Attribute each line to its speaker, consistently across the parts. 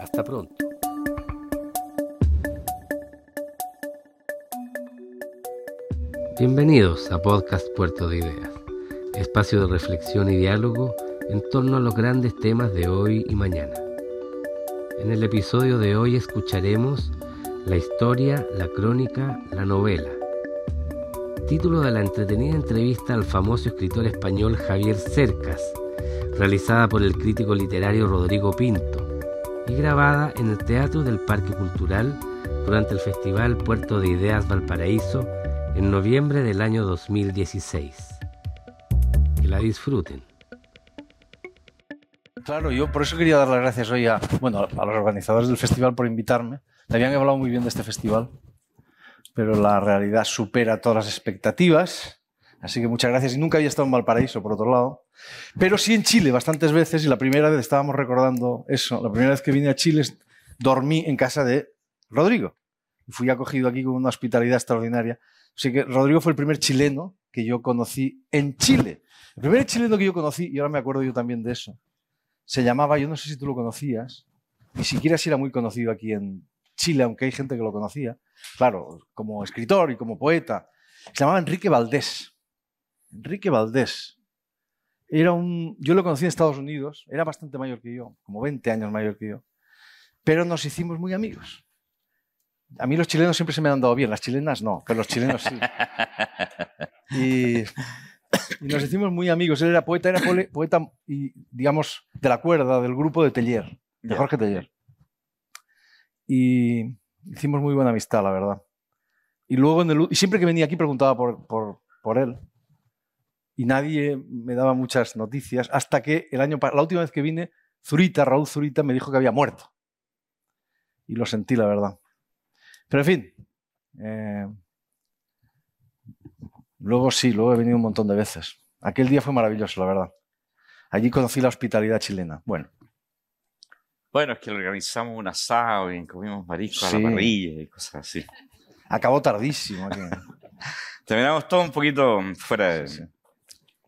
Speaker 1: Hasta pronto. Bienvenidos a Podcast Puerto de Ideas, espacio de reflexión y diálogo en torno a los grandes temas de hoy y mañana. En el episodio de hoy escucharemos la historia, la crónica, la novela. Título de la entretenida entrevista al famoso escritor español Javier Cercas, realizada por el crítico literario Rodrigo Pinto y grabada en el Teatro del Parque Cultural durante el Festival Puerto de Ideas Valparaíso en noviembre del año 2016. Que la disfruten.
Speaker 2: Claro, yo por eso quería dar las gracias hoy a, bueno, a los organizadores del festival por invitarme. Me habían hablado muy bien de este festival, pero la realidad supera todas las expectativas. Así que muchas gracias. Y nunca había estado en Valparaíso, por otro lado. Pero sí en Chile bastantes veces. Y la primera vez estábamos recordando eso. La primera vez que vine a Chile dormí en casa de Rodrigo. Fui acogido aquí con una hospitalidad extraordinaria. Así que Rodrigo fue el primer chileno que yo conocí en Chile. El primer chileno que yo conocí, y ahora me acuerdo yo también de eso, se llamaba, yo no sé si tú lo conocías, ni siquiera si era muy conocido aquí en Chile, aunque hay gente que lo conocía, claro, como escritor y como poeta, se llamaba Enrique Valdés. Enrique Valdés. Era un, yo lo conocí en Estados Unidos, era bastante mayor que yo, como 20 años mayor que yo, pero nos hicimos muy amigos. A mí los chilenos siempre se me han dado bien, las chilenas no, pero los chilenos sí. Y, y nos hicimos muy amigos. Él era poeta, era poeta, y, digamos, de la cuerda, del grupo de Tellier, de. Jorge Tellier. Y hicimos muy buena amistad, la verdad. Y luego, en el, y siempre que venía aquí preguntaba por, por, por él. Y nadie me daba muchas noticias, hasta que el año, la última vez que vine, Zurita, Raúl Zurita, me dijo que había muerto. Y lo sentí, la verdad. Pero en fin. eh, luego sí, luego he venido un montón de veces. Aquel día fue maravilloso, la verdad. Allí conocí la hospitalidad chilena. Bueno,
Speaker 3: Bueno, es que organizamos un asado y comimos marisco a
Speaker 2: Sí.
Speaker 3: la parrilla y cosas así.
Speaker 2: acabó tardísimo. aquí.
Speaker 3: Terminamos todo un poquito fuera de,
Speaker 2: Sí, sí.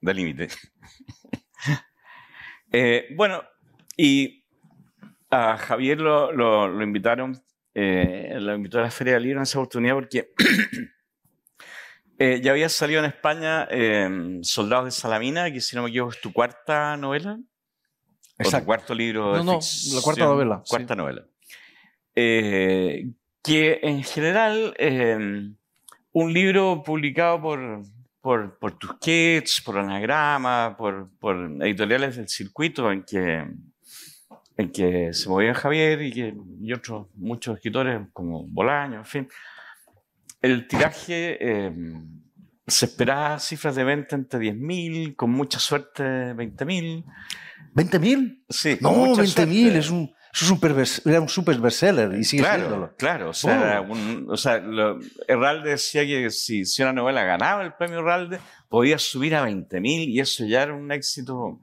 Speaker 3: De límite. Eh, bueno, y a Javier lo, lo- lo invitaron, eh, lo invitó a la Feria del Libro en esa oportunidad porque eh, ya había salido en España eh, Soldados de Salamina, que si no me equivoco es tu cuarta novela. O tu
Speaker 2: Exacto.
Speaker 3: cuarto libro de
Speaker 2: No, no, la cuarta novela, sí.
Speaker 3: Cuarta novela. Que en general, eh, un libro publicado por, por, por Tusquets, por Anagrama, por, por editoriales del circuito en que, en que se movía Javier y, que, y otros muchos escritores como Bolaño, en fin. El tiraje eh, se esperaba cifras de venta entre 10.000, con mucha suerte 20.000.
Speaker 2: ¿20.000?
Speaker 3: Sí,
Speaker 2: No,
Speaker 3: mucha
Speaker 2: 20.000.
Speaker 3: suerte.
Speaker 2: Es un, es un super era un super bestseller y sigue
Speaker 3: claro,
Speaker 2: siéndolo.
Speaker 3: claro. O sea, era un- o sea, lo- Herralde decía que si, si una novela ganaba el premio Herralde, podía subir a 20.000 y eso ya era un éxito.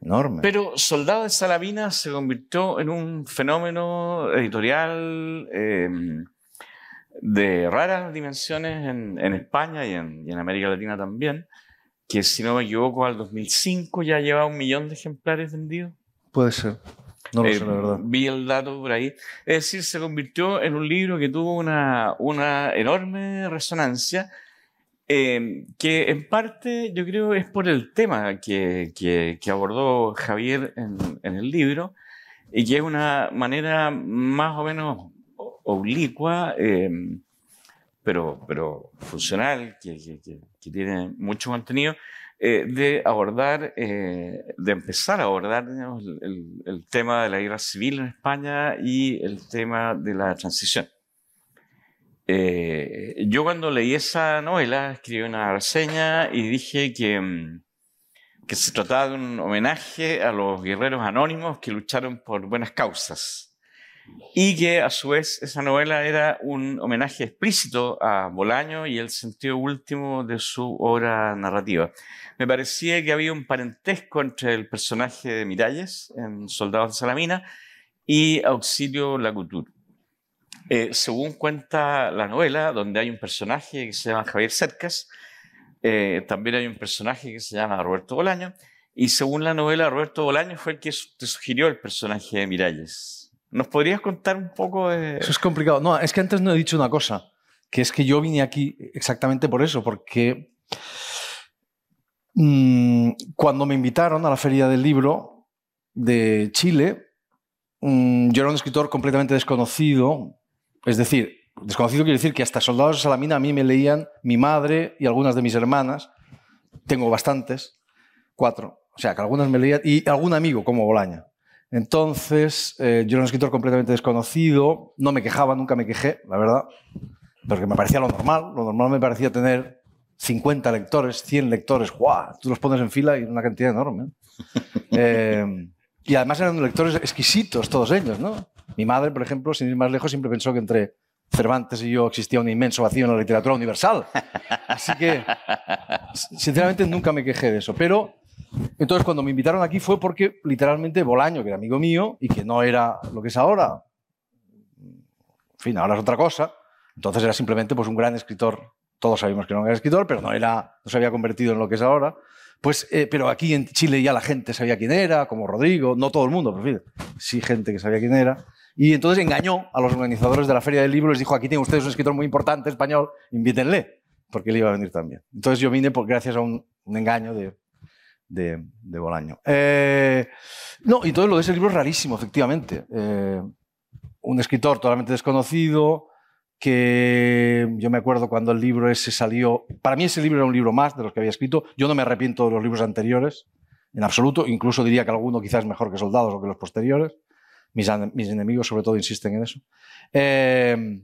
Speaker 2: Enorme.
Speaker 3: Pero Soldado de Salamina se convirtió en un fenómeno editorial eh, de raras dimensiones en, en España y en, y en América Latina también, que si no me equivoco al 2005 ya lleva un millón de ejemplares vendidos.
Speaker 2: Puede ser. No lo
Speaker 3: Eh,
Speaker 2: sé, la verdad.
Speaker 3: Vi el dato por ahí. Es decir, se convirtió en un libro que tuvo una, una enorme resonancia, eh, que en parte yo creo es por el tema que, que- que abordó Javier en, en el libro, y que es una manera más o menos oblicua, eh, pero, pero funcional, que- que tiene mucho contenido, eh, de abordar, eh, de empezar a abordar el tema de la guerra civil en España y el tema de la transición. Eh, yo cuando leí esa novela escribí una reseña y dije que, mm, que se trataba de un homenaje a los guerreros anónimos que lucharon por buenas causas y que a su vez esa novela era un homenaje explícito a Bolaño y el sentido último de su obra narrativa. Me parecía que había un parentesco entre el personaje de Miralles en Soldados de Salamina y Auxilio Lacouture. Eh, según cuenta la novela, donde hay un personaje que se llama Javier Cercas, eh, también hay un personaje que se llama Roberto Bolaño, Y según la novela, Roberto Bolaño fue el que te sugirió el personaje de Miralles. ¿Nos podrías contar un poco de...?
Speaker 2: Eso es complicado. No, es que antes no he dicho una cosa, que es que yo vine aquí exactamente por eso, porque mm, cuando me invitaron a la Feria del Libro de Chile, mm, yo era un escritor completamente desconocido, es decir, desconocido quiere decir que hasta Soldados de Salamina a mí me leían mi madre y algunas de mis hermanas, tengo bastantes, cuatro, o sea, que algunas me leían, y algún amigo como Bolaño. Entonces, eh, yo era un escritor completamente desconocido, no me quejaba, nunca me quejé, la verdad, porque me parecía lo normal. Lo normal me parecía tener 50 lectores, 100 lectores, ¡guau! Tú los pones en fila y una cantidad enorme. Eh, y además eran lectores exquisitos todos ellos, ¿no? Mi madre, por ejemplo, sin ir más lejos, siempre pensó que entre Cervantes y yo existía un inmenso vacío en la literatura universal. Así que, sinceramente, nunca me quejé de eso. Pero entonces, cuando me invitaron aquí fue porque literalmente Bolaño, que era amigo mío y que no era lo que es ahora, en fin, ahora es otra cosa, entonces era simplemente pues, un gran escritor. Todos sabíamos que era escritor, pero no, era, no se había convertido en lo que es ahora. Pues, eh, pero aquí en Chile ya la gente sabía quién era, como Rodrigo, no todo el mundo, pero sí gente que sabía quién era. Y entonces engañó a los organizadores de la Feria del Libro, les dijo, aquí tienen ustedes un escritor muy importante español, invítenle, porque él iba a venir también. Entonces yo vine por, gracias a un engaño de, de, Bolaño. Eh, no, y todo lo de ese libro es rarísimo, efectivamente. Eh, un escritor totalmente desconocido, que yo me acuerdo cuando el libro ese salió, para mí ese libro era un libro más de los que había escrito, yo no me arrepiento de los libros anteriores, en absoluto, incluso diría que alguno quizás es mejor que Soldados o que los posteriores, mis, mis enemigos sobre todo insisten en eso. Eh,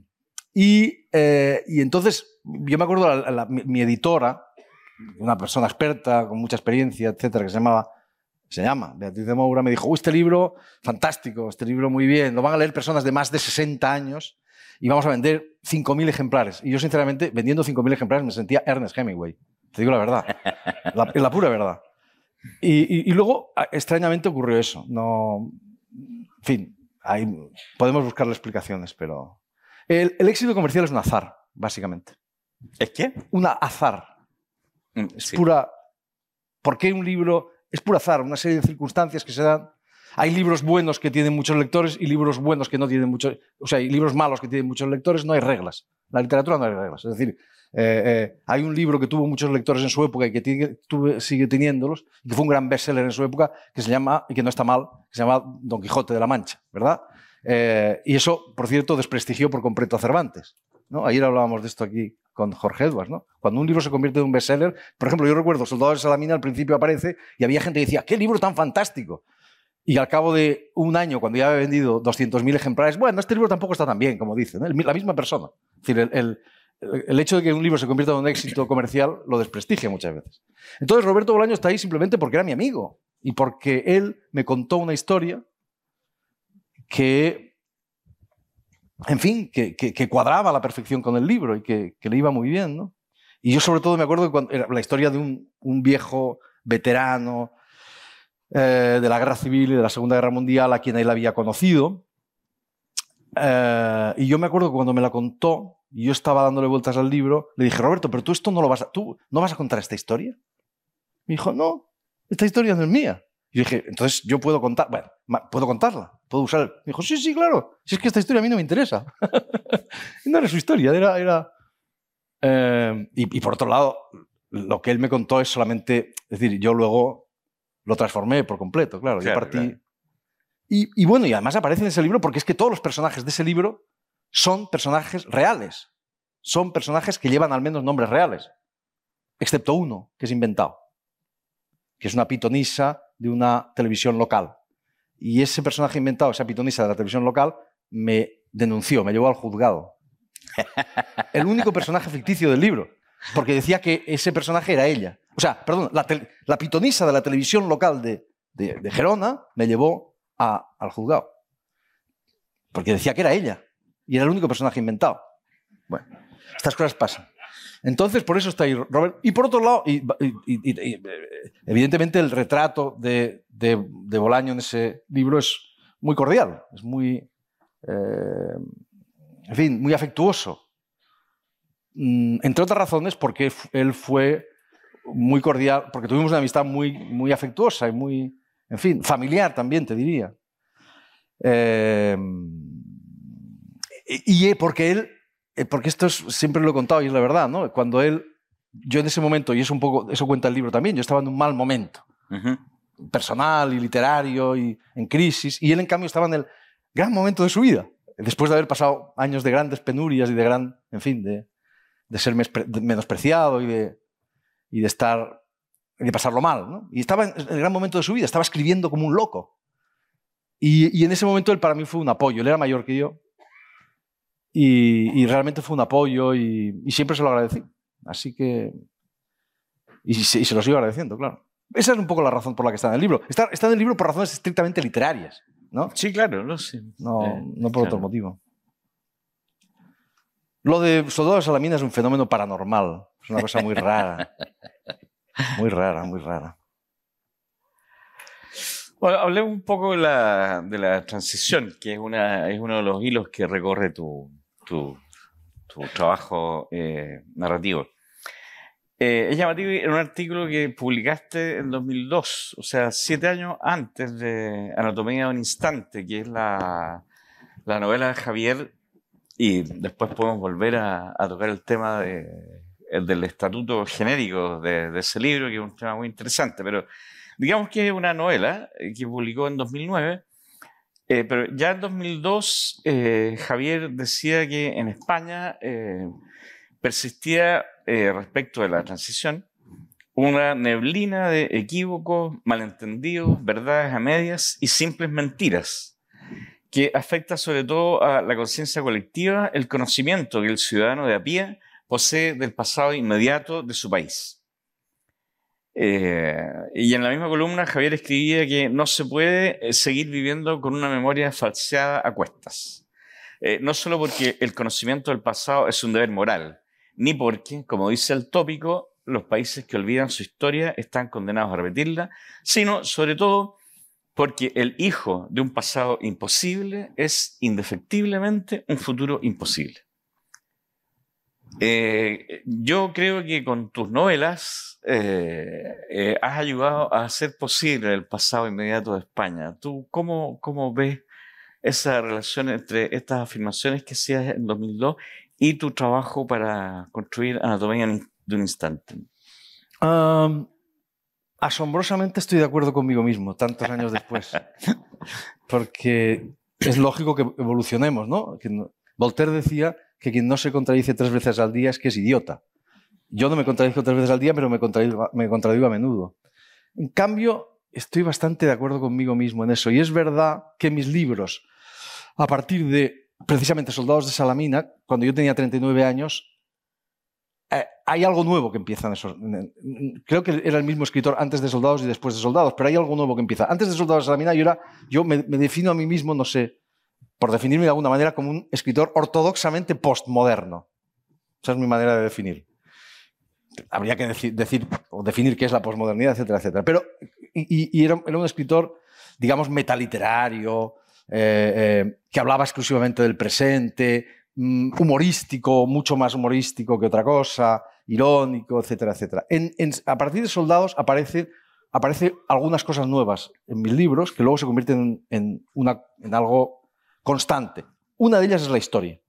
Speaker 2: y, y, entonces, yo me acuerdo, mi editora, una persona experta, con mucha experiencia, etcétera, que se llamaba, se llama Beatriz de Moura, me dijo, este libro, fantástico, este libro muy bien, lo van a leer personas de más de 60 años y vamos a vender 5.000 ejemplares. Y yo, sinceramente, vendiendo 5.000 ejemplares me sentía Ernest Hemingway. Te digo la verdad, la, la pura verdad. Y, luego, extrañamente, ocurrió eso. No, en fin, ahí podemos buscarle explicaciones, pero... El, el éxito comercial es un azar, básicamente.
Speaker 3: ¿Es qué?
Speaker 2: Un azar. Mm, es pura... ¿Por qué un libro? Es pura azar, una serie de circunstancias que se dan. Hay libros buenos que tienen muchos lectores y libros buenos que no tienen muchos... O sea, hay libros malos que tienen muchos lectores, no hay reglas. La literatura no hay reglas. Es decir, eh, eh, hay un libro que tuvo muchos lectores en su época y que sigue teniéndolos, y que fue un gran bestseller en su época, que se llama, y que no está mal, que se llama Don Quijote de la Mancha, ¿verdad? Eh, y eso, por cierto, desprestigió por completo a Cervantes. ¿no? Ayer hablábamos de esto aquí con Jorge Edwards, ¿no? Cuando un libro se convierte en un bestseller, por ejemplo, yo recuerdo Soldados de Salamina al principio aparece y había gente que decía, ¡qué libro tan fantástico! Y al cabo de un año, cuando ya había vendido 200.000 ejemplares, bueno, este libro tampoco está tan bien, como dicen, la misma persona. Es decir, el, el, hecho de que un libro se convierta en un éxito comercial lo desprestigia muchas veces. Entonces Roberto Bolaño está ahí simplemente porque era mi amigo y porque él me contó una historia que en fin, que, cuadraba a la perfección con el libro y que, le iba muy bien. ¿no? Y yo sobre todo me acuerdo era la historia de un, viejo veterano eh, de la guerra civil y de la Segunda Guerra Mundial a quien él había conocido. Eh, y yo me acuerdo que cuando me la contó, y yo estaba dándole vueltas al libro, le dije, Roberto, pero tú esto no lo vas a, tú no vas a contar esta historia. Me dijo, no, esta historia no es mía. Y dije, entonces yo puedo contar, bueno, puedo contarla, puedo usar. Me dijo, sí, sí, claro, si es que esta historia a mí no me interesa. no era su historia, era... era eh, y, por otro lado, lo que él me contó es solamente, es decir, yo luego lo transformé por completo, claro, yo partí... Y, y bueno, y además aparece en ese libro porque es que todos los personajes de ese libro son personajes reales, son personajes que llevan al menos nombres reales, excepto uno que es inventado, que es una pitonisa de una televisión local. Y ese personaje inventado, esa pitonisa de la televisión local, me denunció, me llevó al juzgado. El único personaje ficticio del libro, porque decía que ese personaje era ella. O sea, perdón, la, pitonisa de la televisión local de, de, Gerona me llevó al juzgado. Porque decía que era ella. Y era el único personaje inventado. Bueno, estas cosas pasan. Entonces, por eso está ahí Robert. Y por otro lado, evidentemente el retrato de, de, Bolaño en ese libro es muy cordial, es muy, eh, en fin, muy afectuoso. Mm, entre otras razones, porque él fue muy cordial, porque tuvimos una amistad muy, muy afectuosa y muy, en fin, familiar también, te diría. Eh, y porque él, porque esto es, siempre lo he contado y es la verdad, ¿no? Cuando él, yo en ese momento, y es un poco, eso cuenta el libro también, yo estaba en un mal momento, personal y literario y en crisis, y él en cambio estaba en el gran momento de su vida, después de haber pasado años de grandes penurias y de gran, en fin, de, de ser menospreciado y de, y de estar, de pasarlo mal, ¿no? Y estaba en el gran momento de su vida, estaba escribiendo como un loco. Y, y en ese momento él para mí fue un apoyo, él era mayor que yo, y, realmente fue un apoyo y, siempre se lo agradecí. Así que... Y, se lo sigo agradeciendo, claro. Esa es un poco la razón por la que está en el libro. Está, está en el libro por razones estrictamente literarias, ¿no?
Speaker 3: Sí, claro, no sé.
Speaker 2: No, eh, no por otro motivo. Lo de Soldado de Salamina es un fenómeno paranormal. Es una cosa muy rara. Muy rara, muy rara.
Speaker 3: Bueno, hablemos un poco de la, de la transición, que es, una, es uno de los hilos que recorre tu, tu, trabajo eh, narrativo. Eh, es llamativo en un artículo que publicaste en 2002, o sea, siete años antes de Anatomía de un Instante, que es la, la novela de Javier, y después podemos volver a, tocar el tema de, del estatuto genérico de, de, ese libro, que es un tema muy interesante, pero digamos que es una novela eh, que publicó en 2009 eh, pero ya en 2002 eh, Javier decía que en España eh, persistía respecto de la transición una neblina de equívocos, malentendidos, verdades a medias y simples mentiras que afecta sobre todo a la conciencia colectiva, el conocimiento que el ciudadano de a pie posee del pasado inmediato de su país. Eh, y en la misma columna Javier escribía que no se puede eh, seguir viviendo con una memoria falseada a cuestas. Eh, no solo porque el conocimiento del pasado es un deber moral, ni porque, como dice el tópico, los países que olvidan su historia están condenados a repetirla, sino sobre todo porque el hijo de un pasado imposible es indefectiblemente un futuro imposible. Eh, yo creo que con tus novelas eh, eh, has ayudado a hacer posible el pasado inmediato de España. ¿Tú cómo, cómo ves esa relación entre estas afirmaciones que hacías en 2002 y tu trabajo para construir Anatomía de un Instante?
Speaker 2: asombrosamente estoy de acuerdo conmigo mismo, tantos años después. Porque es lógico que evolucionemos, ¿no? Voltaire decía que quien no se contradice tres veces al día es que es idiota. Yo no me contradigo tres veces al día, pero me contradigo, me contradigo a menudo. En cambio, estoy bastante de acuerdo conmigo mismo en eso. Y es verdad que mis libros, a partir de precisamente Soldados de Salamina, cuando yo tenía 39 años, eh, hay algo nuevo que empieza en. Creo que era el mismo escritor antes de Soldados y después de Soldados, pero hay algo nuevo que empieza. Antes de Soldados de Salamina, yo, era, yo me defino a mí mismo, no sé, por definirme de alguna manera como un escritor ortodoxamente postmoderno. Esa es mi manera de definir. Habría que decir, o definir qué es la postmodernidad, etcétera, etcétera. Pero, y, era, un escritor, digamos, metaliterario, eh, eh, que hablaba exclusivamente del presente, mm, humorístico, mucho más humorístico que otra cosa, irónico, etcétera, etcétera. a partir de Soldados aparecen aparece algunas cosas nuevas en mis libros que luego se convierten en, una, en algo constante. Una de ellas es la historia.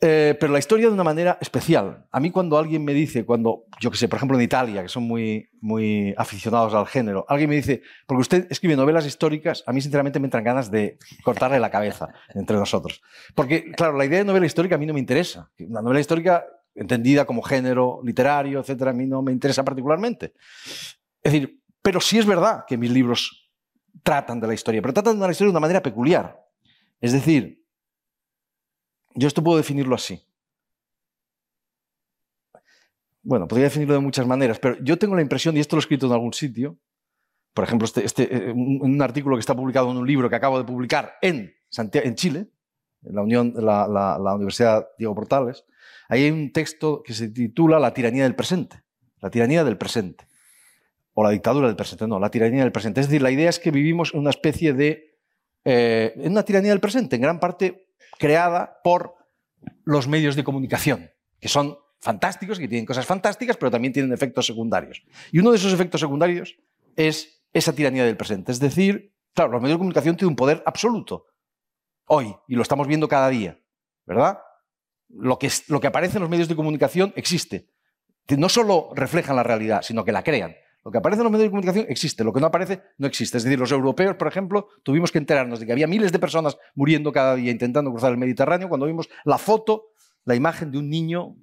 Speaker 2: Eh, pero la historia de una manera especial. A mí cuando alguien me dice, cuando, yo que sé, por ejemplo en Italia, que son muy, muy aficionados al género, alguien me dice, porque usted escribe novelas históricas, a mí sinceramente me entran ganas de cortarle la cabeza entre nosotros. Porque, claro, la idea de novela histórica a mí no me interesa. Una novela histórica entendida como género literario, etcétera, a mí no me interesa particularmente. Es decir, pero sí es verdad que mis libros tratan de la historia, pero tratan de la historia de una manera peculiar. Es decir, yo esto puedo definirlo así. Bueno, podría definirlo de muchas maneras, pero yo tengo la impresión, y esto lo he escrito en algún sitio, por ejemplo, este, este, eh, un, artículo que está publicado en un libro que acabo de publicar en, en Chile, en la, Unión, la, la, Universidad Diego Portales, ahí hay un texto que se titula La tiranía del presente. La tiranía del presente. O la dictadura del presente, no, la tiranía del presente. Es decir, la idea es que vivimos en una especie de eh, es una tiranía del presente, en gran parte creada por los medios de comunicación, que son fantásticos, que tienen cosas fantásticas, pero también tienen efectos secundarios. Y uno de esos efectos secundarios es esa tiranía del presente. Es decir, claro, los medios de comunicación tienen un poder absoluto hoy, y lo estamos viendo cada día, ¿verdad? Lo que, lo que aparece en los medios de comunicación existe. No solo reflejan la realidad, sino que la crean. Lo que aparece en los medios de comunicación existe, lo que no aparece no existe. Es decir, los europeos, por ejemplo, tuvimos que enterarnos de que había miles de personas muriendo cada día intentando cruzar el Mediterráneo cuando vimos la foto, la imagen de un niño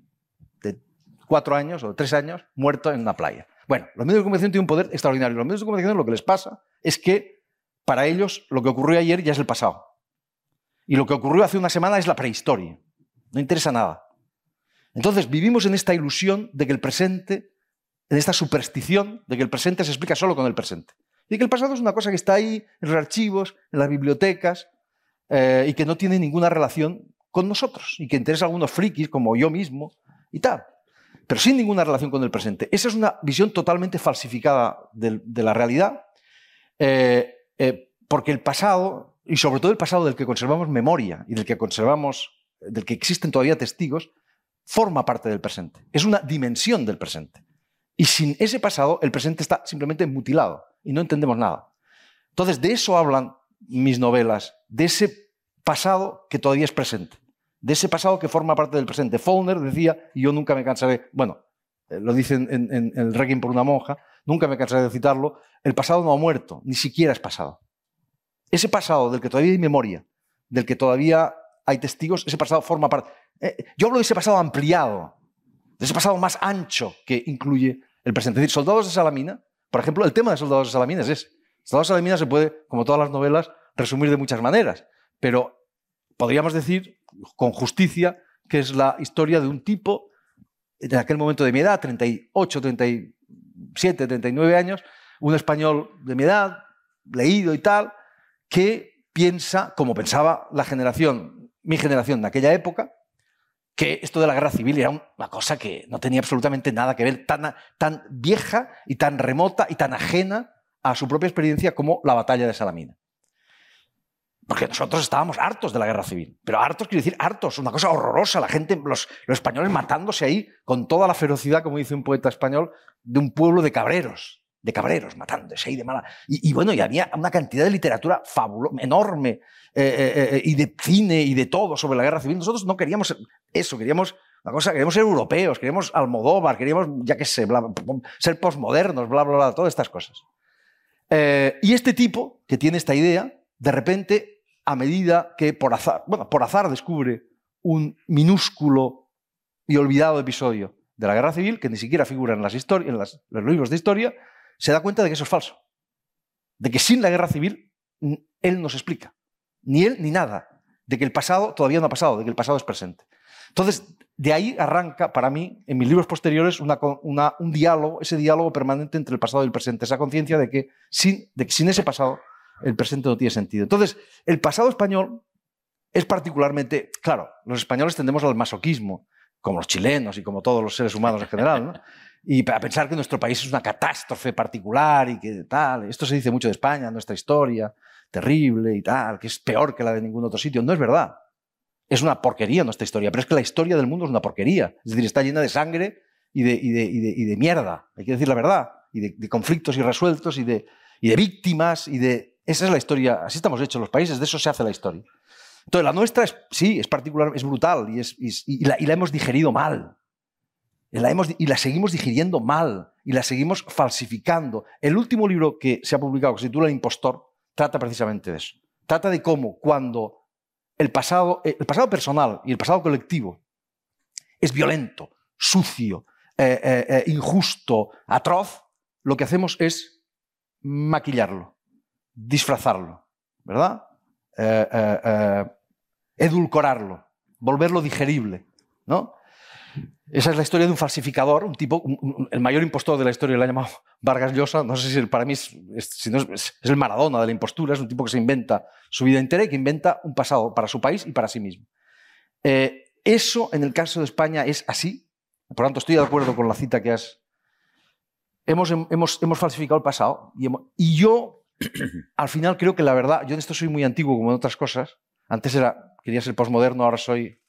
Speaker 2: de cuatro años o tres años muerto en una playa. Bueno, los medios de comunicación tienen un poder extraordinario. Los medios de comunicación lo que les pasa es que para ellos lo que ocurrió ayer ya es el pasado. Y lo que ocurrió hace una semana es la prehistoria. No interesa nada. Entonces vivimos en esta ilusión de que el presente en esta superstición de que el presente se explica solo con el presente. Y que el pasado es una cosa que está ahí en los archivos, en las bibliotecas, eh, y que no tiene ninguna relación con nosotros, y que interesa a algunos frikis como yo mismo y tal, pero sin ninguna relación con el presente. Esa es una visión totalmente falsificada de, la realidad, eh, eh, porque el pasado, y sobre todo el pasado del que conservamos memoria y del que conservamos, del que existen todavía testigos, forma parte del presente. Es una dimensión del presente. Y sin ese pasado, el presente está simplemente mutilado y no entendemos nada. Entonces, de eso hablan mis novelas, de ese pasado que todavía es presente, de ese pasado que forma parte del presente. Faulkner decía, y yo nunca me cansaré, bueno, eh, lo dicen en, el Requiem por una monja, nunca me cansaré de citarlo, el pasado no ha muerto, ni siquiera es pasado. Ese pasado del que todavía hay memoria, del que todavía hay testigos, ese pasado forma parte. Eh, yo hablo de ese pasado ampliado, de ese pasado más ancho que incluye el presente. Soldados de Salamina, por ejemplo, el tema de Soldados de Salamina es ese. Soldados de Salamina se puede, como todas las novelas, resumir de muchas maneras, pero podríamos decir con justicia que es la historia de un tipo en aquel momento de mi edad, 38, 37, 39 años, un español de mi edad, leído y tal, que piensa, como pensaba la generación, mi generación de aquella época, que esto de la guerra civil era una cosa que no tenía absolutamente nada que ver, tan, tan vieja y tan remota y tan ajena a su propia experiencia como la batalla de Salamina. Porque nosotros estábamos hartos de la guerra civil. Pero hartos quiere decir hartos, una cosa horrorosa. La gente, los, los, españoles matándose ahí con toda la ferocidad, como dice un poeta español, de un pueblo de cabreros. De cabreros, matándose ahí de mala. Y, bueno, y había una cantidad de literatura fabulosa, enorme, eh, eh, eh, y de cine y de todo sobre la guerra civil. Nosotros no queríamos eso, queríamos una cosa, queríamos ser europeos, queríamos Almodóvar, queríamos, ya que sé, ser posmodernos, bla, bla, bla, todas estas cosas. y este tipo, que tiene esta idea, de repente, a medida que por azar, bueno, por azar descubre un minúsculo y olvidado episodio de la guerra civil, que ni siquiera figura en, las en los libros de historia, se da cuenta de que eso es falso. De que sin la guerra civil, él nos explica ni él ni nada, de que el pasado todavía no ha pasado, de que el pasado es presente. Entonces, de ahí arranca para mí, en mis libros posteriores, un diálogo, ese diálogo permanente entre el pasado y el presente, esa conciencia de, de que sin ese pasado el presente no tiene sentido. Entonces, el pasado español es particularmente, claro, los españoles tendemos al masoquismo, como los chilenos y como todos los seres humanos en general, y a pensar que nuestro país es una catástrofe particular y que tal. Esto se dice mucho de España, nuestra historia, terrible y tal, que es peor que la de ningún otro sitio. No es verdad. Es una porquería nuestra historia, pero es que la historia del mundo es una porquería. Es decir, está llena de sangre y de, y de, mierda, hay que decir la verdad, y de, conflictos irresueltos y de, y de víctimas y de... Esa es la historia, así estamos hechos los países, de eso se hace la historia. Entonces, la nuestra es, sí, es particular, es brutal y, y, la, hemos digerido mal. La hemos, y la seguimos digiriendo mal y la seguimos falsificando. El último libro que se ha publicado, que se titula El Impostor, trata precisamente de eso. Trata de cómo cuando el pasado, el pasado personal y el pasado colectivo es violento, sucio, eh, eh, eh, injusto, atroz, lo que hacemos es maquillarlo, disfrazarlo, ¿verdad? Edulcorarlo, volverlo digerible, ¿no? Esa es la historia de un falsificador, un tipo, el mayor impostor de la historia, lo ha llamado Vargas Llosa. No sé si para mí es, el Maradona de la impostura, es un tipo que se inventa su vida entera y que inventa un pasado para su país y para sí mismo. Eh, eso en el caso de España es así. Por lo tanto, estoy de acuerdo con la cita que has. Hemos, hemos, hemos falsificado el pasado y yo, al final, creo que la verdad, yo en esto soy muy antiguo como en otras cosas. Antes era, quería ser posmoderno, ahora soy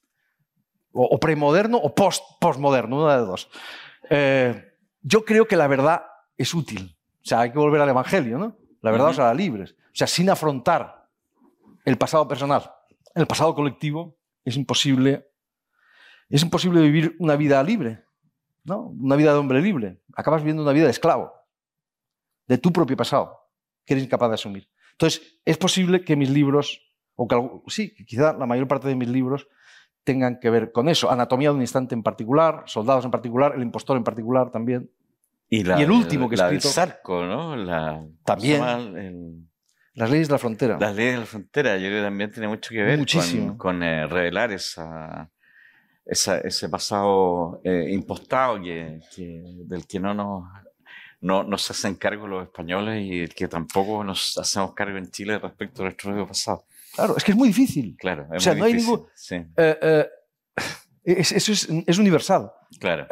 Speaker 2: o, premoderno o post, postmoderno, una de dos. Eh, yo creo que la verdad es útil. O sea, hay que volver al Evangelio, ¿no? La verdad os hará libres. O sea, sin afrontar el pasado personal, el pasado colectivo, es imposible, es imposible vivir una vida libre, ¿no? Una vida de hombre libre. Acabas viviendo una vida de esclavo, de tu propio pasado, que eres incapaz de asumir. Entonces, es posible que mis libros, o que sí, quizá la mayor parte de mis libros tengan que ver con eso. Anatomía de un instante en particular, Soldados en particular, El impostor en particular también.
Speaker 3: Y, el último que he escrito. El Sarco, ¿no?
Speaker 2: también. Las leyes de la frontera.
Speaker 3: Las leyes de la frontera, yo creo que también tiene mucho que ver Muchísimo. con, eh, revelar esa, ese pasado eh, impostado que, del que no nos, no, nos hacen cargo los españoles y que tampoco nos hacemos cargo en Chile respecto a nuestro pasado.
Speaker 2: Claro, es que es muy difícil.
Speaker 3: Claro, es o sea, no hay ningún.
Speaker 2: Eh, eso es, es, universal.
Speaker 3: Claro.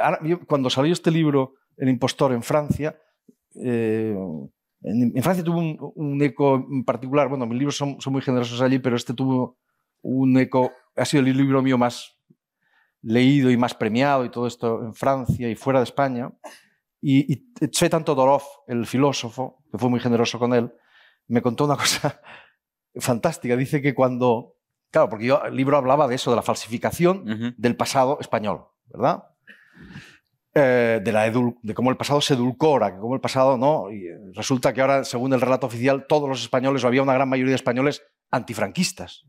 Speaker 2: cuando salió este libro el impostor en Francia. Eh, en, Francia tuvo un, eco en particular, bueno, mis libros son, muy generosos allí, pero este tuvo un eco, ha sido el libro mío más leído y más premiado y todo esto en Francia y fuera de España. Y, y Tvetan Todorov, el filósofo, que fue muy generoso con él, me contó una cosa fantástica. Dice que cuando, claro, porque yo el libro hablaba de eso, de la falsificación del pasado español, ¿verdad? Eh, de, la de cómo el pasado se edulcora, que cómo el pasado no. Y resulta que ahora, según el relato oficial, todos los españoles, o había una gran mayoría de españoles antifranquistas.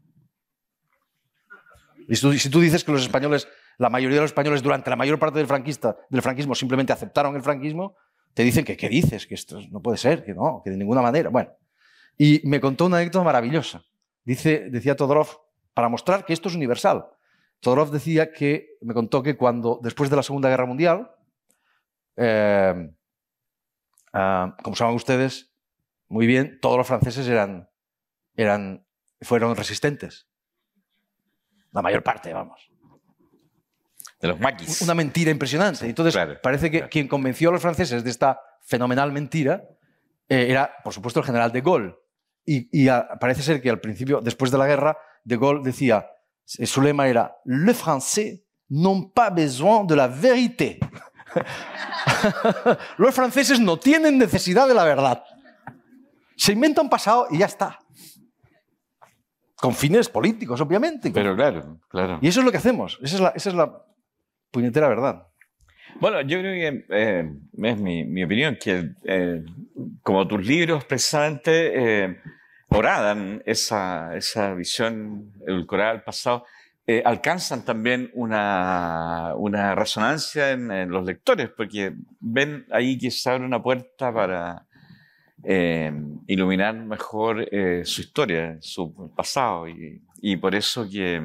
Speaker 2: Y si tú, dices que los españoles, la mayoría de los españoles durante la mayor parte del, franquista, del franquismo simplemente aceptaron el franquismo, te dicen que qué dices, que esto no puede ser, que no, que de ninguna manera. Bueno, y me contó una anécdota maravillosa. Dice, decía Todorov, para mostrar que esto es universal. Todorov decía que, me contó que cuando, después de la Segunda Guerra Mundial, eh, ah, como saben ustedes muy bien, todos los franceses eran, eran, fueron resistentes. La mayor parte, vamos.
Speaker 3: De los maquis.
Speaker 2: Una mentira impresionante. Entonces, parece que quien convenció a los franceses de esta fenomenal mentira eh, era, por supuesto, el general de Gaulle. Y, parece ser que al principio, después de la guerra, de Gaulle decía, su lema era, le français n'ont pas besoin de la vérité. Los franceses no tienen necesidad de la verdad. Se inventa un pasado y ya está. Con fines políticos, obviamente.
Speaker 3: Pero claro, claro.
Speaker 2: Y eso es lo que hacemos. Esa es la, puñetera verdad.
Speaker 3: Bueno, yo creo que eh, es mi, opinión, que eh, como tus libros precisamente eh, oradan esa, esa visión edulcorada del pasado, eh, alcanzan también una, resonancia en, los lectores, porque ven ahí que se abre una puerta para iluminar mejor su historia, su pasado, y, por eso que,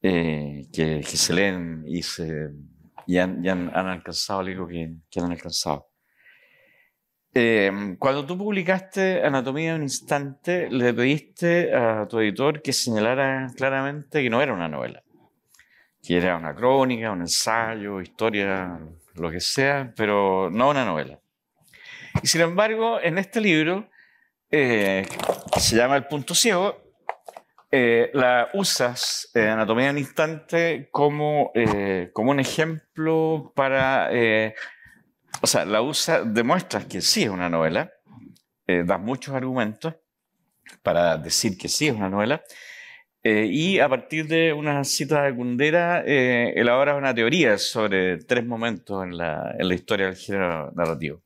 Speaker 3: que, se leen y, se, han, alcanzado algo que han alcanzado. Em, cuando tú publicaste Anatomía de un Instante, le pediste a tu editor que señalara claramente que no era una novela, que era una crónica, un ensayo, historia, lo que sea, pero no una novela. Y sin embargo, en este libro, eh, que se llama El punto ciego, eh, la usas, eh, Anatomía de un Instante, como, como un ejemplo para o sea, la usa, demuestra que sí es una novela, eh, da muchos argumentos para decir que sí es una novela, eh, y a partir de una cita de Kundera eh, elabora una teoría sobre tres momentos en la, en la historia del género narrativo.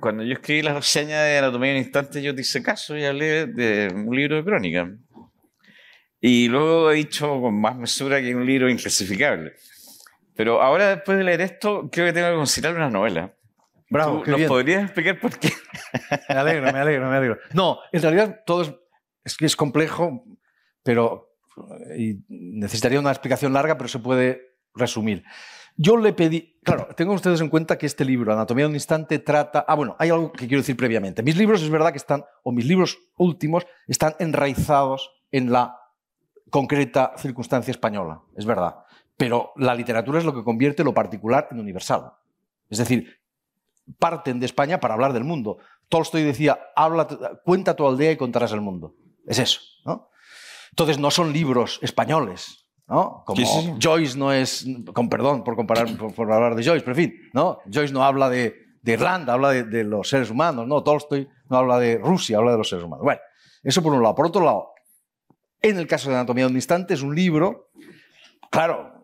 Speaker 3: Cuando yo escribí la reseña de Anatomía en Instante, yo te hice caso y hablé de un libro de crónica. Y luego he dicho con más mesura que un libro inclasificable. Pero ahora, después de leer esto, creo que tengo que considerar una novela.
Speaker 2: Bravo,
Speaker 3: ¿Nos podrías explicar por qué?
Speaker 2: Me alegro, me alegro, me alegro. No, en realidad todo es, es que es complejo, pero y necesitaría una explicación larga, pero se puede resumir. Yo le pedí, claro, tengan ustedes en cuenta que este libro, Anatomía de un Instante, trata. Ah, bueno, hay algo que quiero decir previamente. Mis libros es verdad que están, o mis libros últimos, están enraizados en la concreta circunstancia española, es verdad. Pero la literatura es lo que convierte lo particular en universal. Es decir, parten de España para hablar del mundo. Tolstoy decía, habla, cuenta tu aldea y contarás el mundo. Es eso. Entonces no son libros españoles, ¿no? Como
Speaker 3: Sí, sí, sí.
Speaker 2: Joyce no es, con perdón por comparar, por, por hablar de Joyce, pero en fin, ¿no? Joyce no habla de, de Irlanda, habla de, de los seres humanos, ¿no? Tolstoy no habla de Rusia, habla de los seres humanos. Bueno, eso por un lado. Por otro lado, en el caso de Anatomía de un Instante es un libro, claro,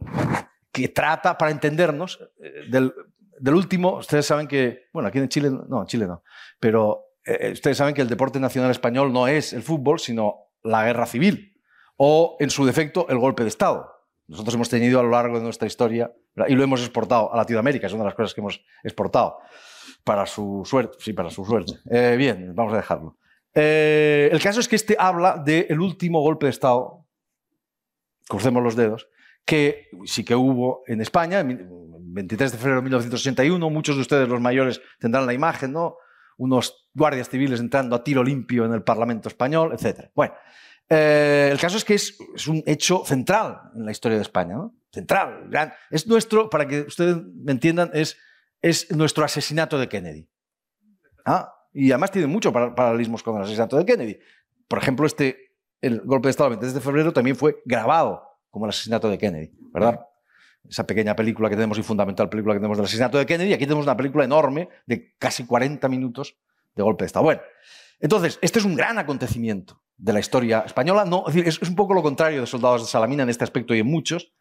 Speaker 2: que trata, para entendernos, eh, del, del último, ustedes saben que, bueno, aquí en Chile, no, en Chile no, pero eh, ustedes saben que el deporte nacional español no es el fútbol, sino la guerra civil, o en su defecto, el golpe de Estado. Nosotros hemos tenido a lo largo de nuestra historia, y lo hemos exportado a Latinoamérica, es una de las cosas que hemos exportado, para su suerte, sí, para su suerte. Eh, bien, vamos a dejarlo. Eh, el caso es que este habla del último golpe de Estado, crucemos los dedos, que sí que hubo en España, en 23 de febrero de 1981, muchos de ustedes los mayores tendrán la imagen, ¿no? Unos guardias civiles entrando a tiro limpio en el Parlamento español, etc. Bueno, eh, el caso es que es, un hecho central en la historia de España. Central, gran. Es nuestro, para que ustedes me entiendan, es, es nuestro asesinato de Kennedy. ¿Ah? Y además tiene mucho paralelismos con el asesinato de Kennedy. Por ejemplo, este, el golpe de Estado del 23 de febrero también fue grabado como el asesinato de Kennedy, ¿verdad? Esa pequeña película que tenemos y fundamental película que tenemos del asesinato de Kennedy. Aquí tenemos una película enorme de casi 40 minutos de golpe de Estado. Bueno, entonces, este es un gran acontecimiento de la historia española. No, es, decir, es un poco lo contrario de Soldados de Salamina en este aspecto y en muchos,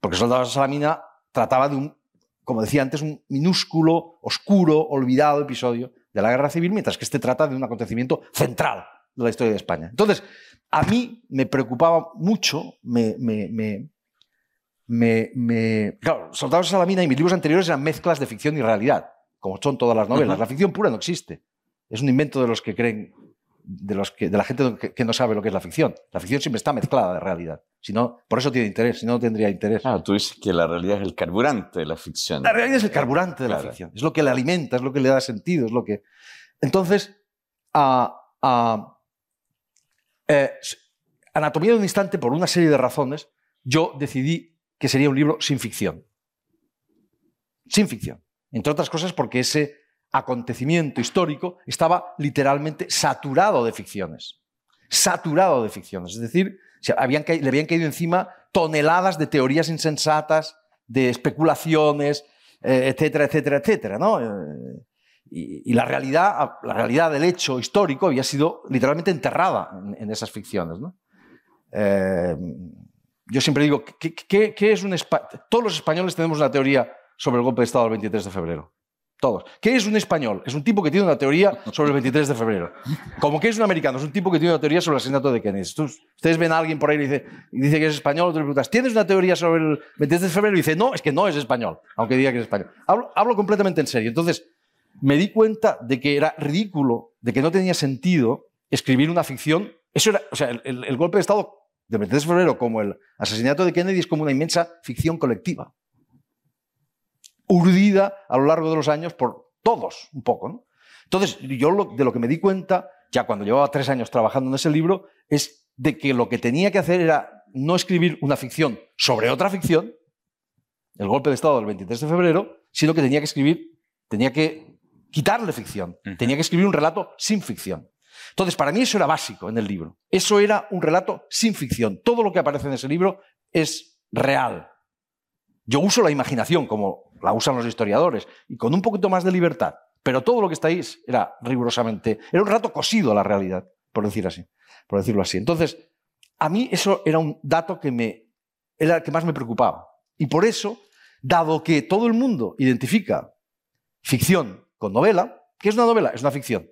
Speaker 2: porque Soldados de Salamina trataba de un, como decía antes, un minúsculo, oscuro, olvidado episodio de la guerra civil, mientras que este trata de un acontecimiento central de la historia de España. Entonces, a mí me preocupaba mucho, me, me, me, me, me... Claro, Soldados de Salamina y mis libros anteriores eran mezclas de ficción y realidad, como son todas las novelas. Uh -huh. La ficción pura no existe. Es un invento de los que creen, de, los que, de la gente que, que, no sabe lo que es la ficción. La ficción siempre está mezclada de realidad. Si no, por eso tiene interés, si no, no tendría interés.
Speaker 3: Claro, tú dices que la realidad es el carburante de la ficción.
Speaker 2: La realidad es el carburante de claro. la ficción. Es lo que le alimenta, es lo que le da sentido, es lo que... Entonces, uh, uh, eh, Anatomía de un instante, por una serie de razones, yo decidí que sería un libro sin ficción. Sin ficción. Entre otras cosas porque ese acontecimiento histórico estaba literalmente saturado de ficciones. Saturado de ficciones. Es decir, le habían caído encima toneladas de teorías insensatas, de especulaciones, eh, etcétera, etcétera, etcétera. ¿no? Eh, y, la, realidad, la realidad del hecho histórico había sido literalmente enterrada en, esas ficciones. ¿no? Eh, yo siempre digo, ¿qué, qué, qué es un todos los españoles tenemos una teoría sobre el golpe de Estado del 23 de febrero. Todos. ¿Qué es un español? Es un tipo que tiene una teoría sobre el 23 de febrero. Como que es un americano, es un tipo que tiene una teoría sobre el asesinato de Kennedy. Ustedes ven a alguien por ahí y dice, dice que es español, tú le preguntas, ¿tienes una teoría sobre el 23 de febrero? Y dice, no, es que no es español, aunque diga que es español. Hablo, completamente en serio. Entonces, me di cuenta de que era ridículo, de que no tenía sentido escribir una ficción. Eso era, o sea, el, el golpe de Estado del 23 de febrero, como el asesinato de Kennedy, es como una inmensa ficción colectiva urdida a lo largo de los años por todos, un poco. ¿no? Entonces, yo lo, de lo que me di cuenta, ya cuando llevaba tres años trabajando en ese libro, es de que lo que tenía que hacer era no escribir una ficción sobre otra ficción, el golpe de Estado del 23 de febrero, sino que tenía que escribir, tenía que quitarle ficción, uh -huh. tenía que escribir un relato sin ficción. Entonces, para mí eso era básico en el libro. Eso era un relato sin ficción. Todo lo que aparece en ese libro es real. Yo uso la imaginación como la usan los historiadores y con un poquito más de libertad. Pero todo lo que está ahí era rigurosamente, era un relato cosido a la realidad, por decir así, por decirlo así. Entonces, a mí eso era un dato que me era el que más me preocupaba. Y por eso, dado que todo el mundo identifica ficción con novela, ¿qué es una novela? Es una ficción.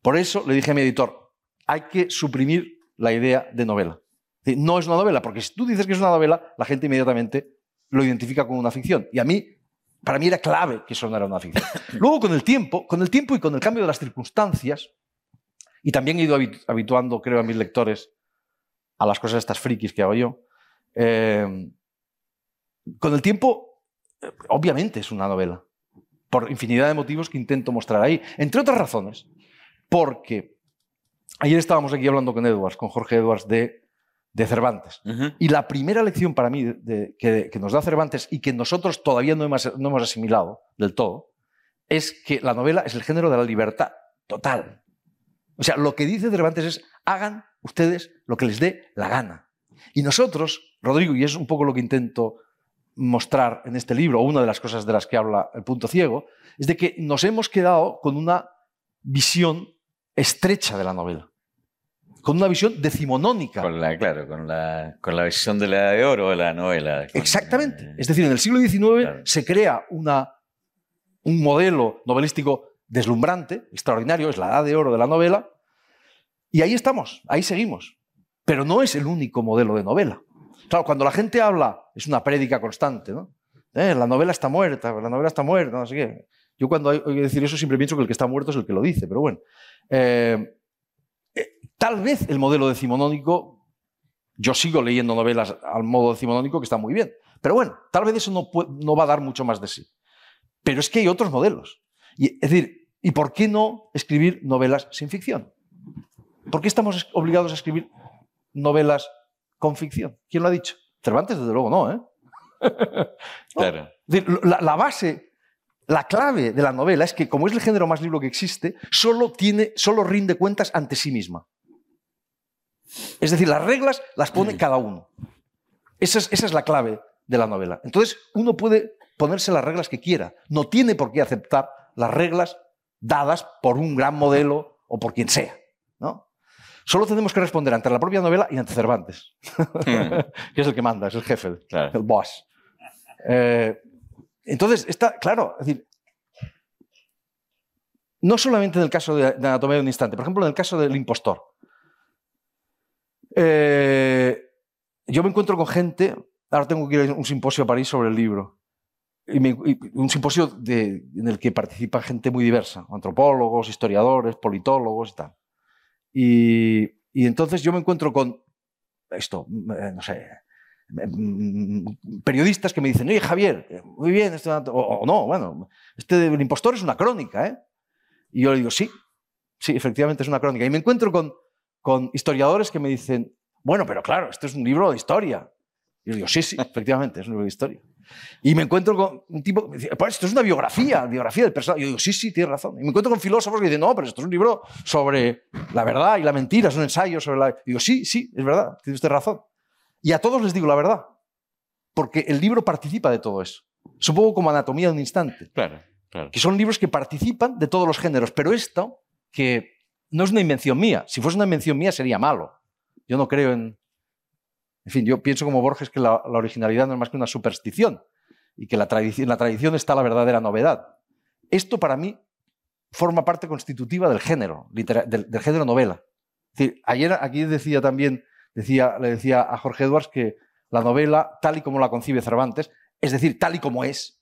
Speaker 2: Por eso le dije a mi editor, hay que suprimir la idea de novela. No es una novela, porque si tú dices que es una novela, la gente inmediatamente lo identifica como una ficción. Y a mí, para mí era clave que eso no era una ficción. Luego, con el tiempo, con el tiempo y con el cambio de las circunstancias, y también he ido habituando, creo, a mis lectores a las cosas estas frikis que hago yo, eh, con el tiempo, obviamente es una novela, por infinidad de motivos que intento mostrar ahí. Entre otras razones, porque ayer estábamos aquí hablando con Edwards, con Jorge Edwards, de, de Cervantes. Uh -huh. Y la primera lección para mí de, de, que, que, nos da Cervantes y que nosotros todavía no hemos, no hemos asimilado del todo, es que la novela es el género de la libertad total. O sea, lo que dice Cervantes es, hagan ustedes lo que les dé la gana. Y nosotros, Rodrigo, y es un poco lo que intento mostrar en este libro, una de las cosas de las que habla el punto ciego, es de que nos hemos quedado con una visión estrecha de la novela, con una visión decimonónica.
Speaker 3: Con la, claro, con la, con la visión de la edad de oro de la novela. Con-
Speaker 2: Exactamente.
Speaker 3: eh,
Speaker 2: Es decir, en el siglo XIX
Speaker 3: Claro.
Speaker 2: se crea una, un modelo novelístico deslumbrante, extraordinario, es la edad de oro de la novela, y ahí estamos, ahí seguimos. Pero no es el único modelo de novela. Claro, cuando la gente habla, es una prédica constante, ¿no? Eh, la novela está muerta, la novela está muerta, no sé qué. Yo cuando oigo decir eso siempre pienso que el que está muerto es el que lo dice, pero bueno. Eh, tal vez el modelo decimonónico, yo sigo leyendo novelas al modo decimonónico que está muy bien, pero bueno, tal vez eso no, va a dar mucho más de sí. Pero es que hay otros modelos. Y, es decir, ¿y por qué no escribir novelas sin ficción? ¿Por qué estamos es- obligados a escribir novelas con ficción? ¿Quién lo ha dicho? Cervantes, desde luego, no, ¿eh?
Speaker 3: Claro.
Speaker 2: La base, la clave de la novela es que, como es el género más libro que existe, solo, tiene, solo rinde cuentas ante sí misma. Es decir, las reglas las pone cada uno. Esa es, esa es la clave de la novela. Entonces, uno puede ponerse las reglas que quiera. No tiene por qué aceptar las reglas dadas por un gran modelo o por quien sea. ¿no? Solo tenemos que responder ante la propia novela y ante Cervantes, que es el que manda, es el jefe
Speaker 3: Claro.
Speaker 2: el boss. Eh, entonces, está claro, es decir, no solamente en el caso de, de Anatomía de un instante, por ejemplo, en el caso del impostor. Eh, yo me encuentro con gente, ahora tengo que ir a un simposio a París sobre el libro, y me- y un simposio de- en el que participa gente muy diversa, antropólogos, historiadores, politólogos y tal. Y, y entonces yo me encuentro con esto, eh, no sé, mm, periodistas que me dicen, oye Javier, eh, muy bien, esto, o, o no, bueno, este del impostor es una crónica, ¿eh? Y yo le digo, sí, sí, efectivamente es una crónica. Y me encuentro con, con historiadores que me dicen, bueno, pero claro, esto es un libro de historia. Y yo digo, sí, sí, efectivamente, es un libro de historia. Y me encuentro con un tipo que me dice, pues esto es una biografía, biografía del personaje. Y yo digo, sí, sí, tienes razón. Y me encuentro con filósofos que dicen, no, pero esto es un libro sobre la verdad y la mentira, es un ensayo sobre la... Y digo, sí, sí, es verdad, tiene usted razón. Y a todos les digo la verdad, porque el libro participa de todo eso. Es un poco como Anatomía de un instante,
Speaker 3: Claro, claro.
Speaker 2: que son libros que participan de todos los géneros, pero esto, que no es una invención mía, si fuese una invención mía sería malo. Yo no creo en... En fin, yo pienso como Borges que la, originalidad no es más que una superstición y que la tradición, la tradición está la verdadera novedad. Esto para mí forma parte constitutiva del género, del, género novela. Ayer aquí decía también, decía, le decía a Jorge Edwards que la novela, tal y como la concibe Cervantes, es decir, tal y como es,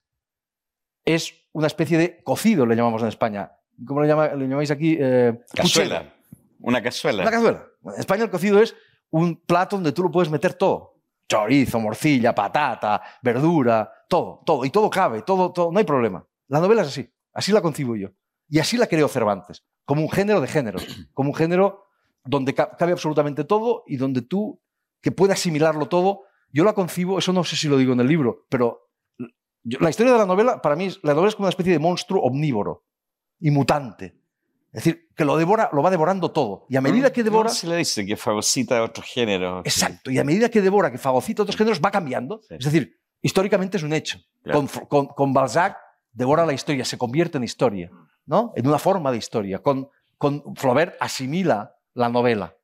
Speaker 2: es una especie de cocido, le llamamos en España. ¿Cómo le, llama- le llamáis aquí? Eh.
Speaker 3: Cazuela. Una cazuela.
Speaker 2: Una cazuela. En España el cocido es un plato donde tú lo puedes meter todo. Chorizo, morcilla, patata, verdura, todo, todo. Y todo cabe, todo, todo. No hay problema. La novela es así. Así la concibo yo. Y así la creo Cervantes. Como un género de géneros. Como un género donde ca- cabe absolutamente todo y donde tú, que puedes asimilarlo todo, yo la concibo, eso no sé si lo digo en el libro, pero yo- la historia de la novela, para mí, la novela es como una especie de monstruo omnívoro y mutante. Es decir, que lo devora, lo va devorando todo. Y a medida que devora.
Speaker 3: Se le dice que fagocita otro género.
Speaker 2: Exacto. Y a medida que devora, que fagocita otros géneros, va cambiando.
Speaker 3: Sí.
Speaker 2: Es decir, históricamente es un hecho.
Speaker 3: Claro.
Speaker 2: Con, con- con Balzac devora la historia, se convierte en historia, ¿no? En una forma de historia. Con, con Flaubert asimila la novela,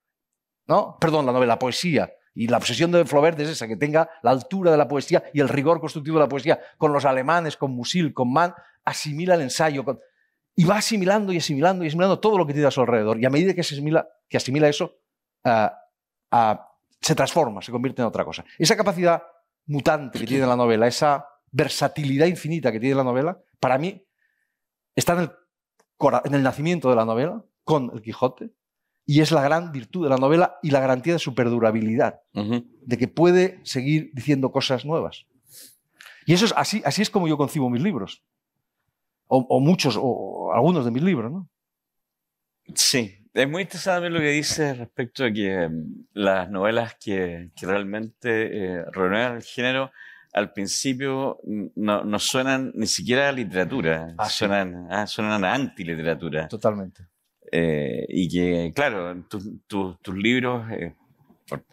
Speaker 2: ¿no? Perdón, la novela, la poesía. Y la obsesión de Flaubert es esa, que tenga la altura de la poesía y el rigor constructivo de la poesía. Con los alemanes, con Musil, con Mann, asimila el ensayo. con- y va asimilando y asimilando y asimilando todo lo que tiene a su alrededor. Y a medida que, se asimila, que asimila eso, ah, ah, se transforma, se convierte en otra cosa. Esa capacidad mutante que tiene la novela, esa versatilidad infinita que tiene la novela, para mí está en el, cora- en el nacimiento de la novela, con el Quijote, y es la gran virtud de la novela y la garantía de su perdurabilidad, de que puede seguir diciendo cosas nuevas. Y eso es así, así es como yo concibo mis libros. O, o muchos, o, o algunos de mis libros, ¿no?
Speaker 3: Sí, es muy interesante lo que dice respecto a que mm, las novelas que, que realmente eh, renuevan el género al principio no, no suenan ni siquiera a literatura,
Speaker 2: Ah, sí.
Speaker 3: suenan, ah, suenan a antiliteratura.
Speaker 2: Totalmente.
Speaker 3: Eh, y que, claro, tus libros, eh,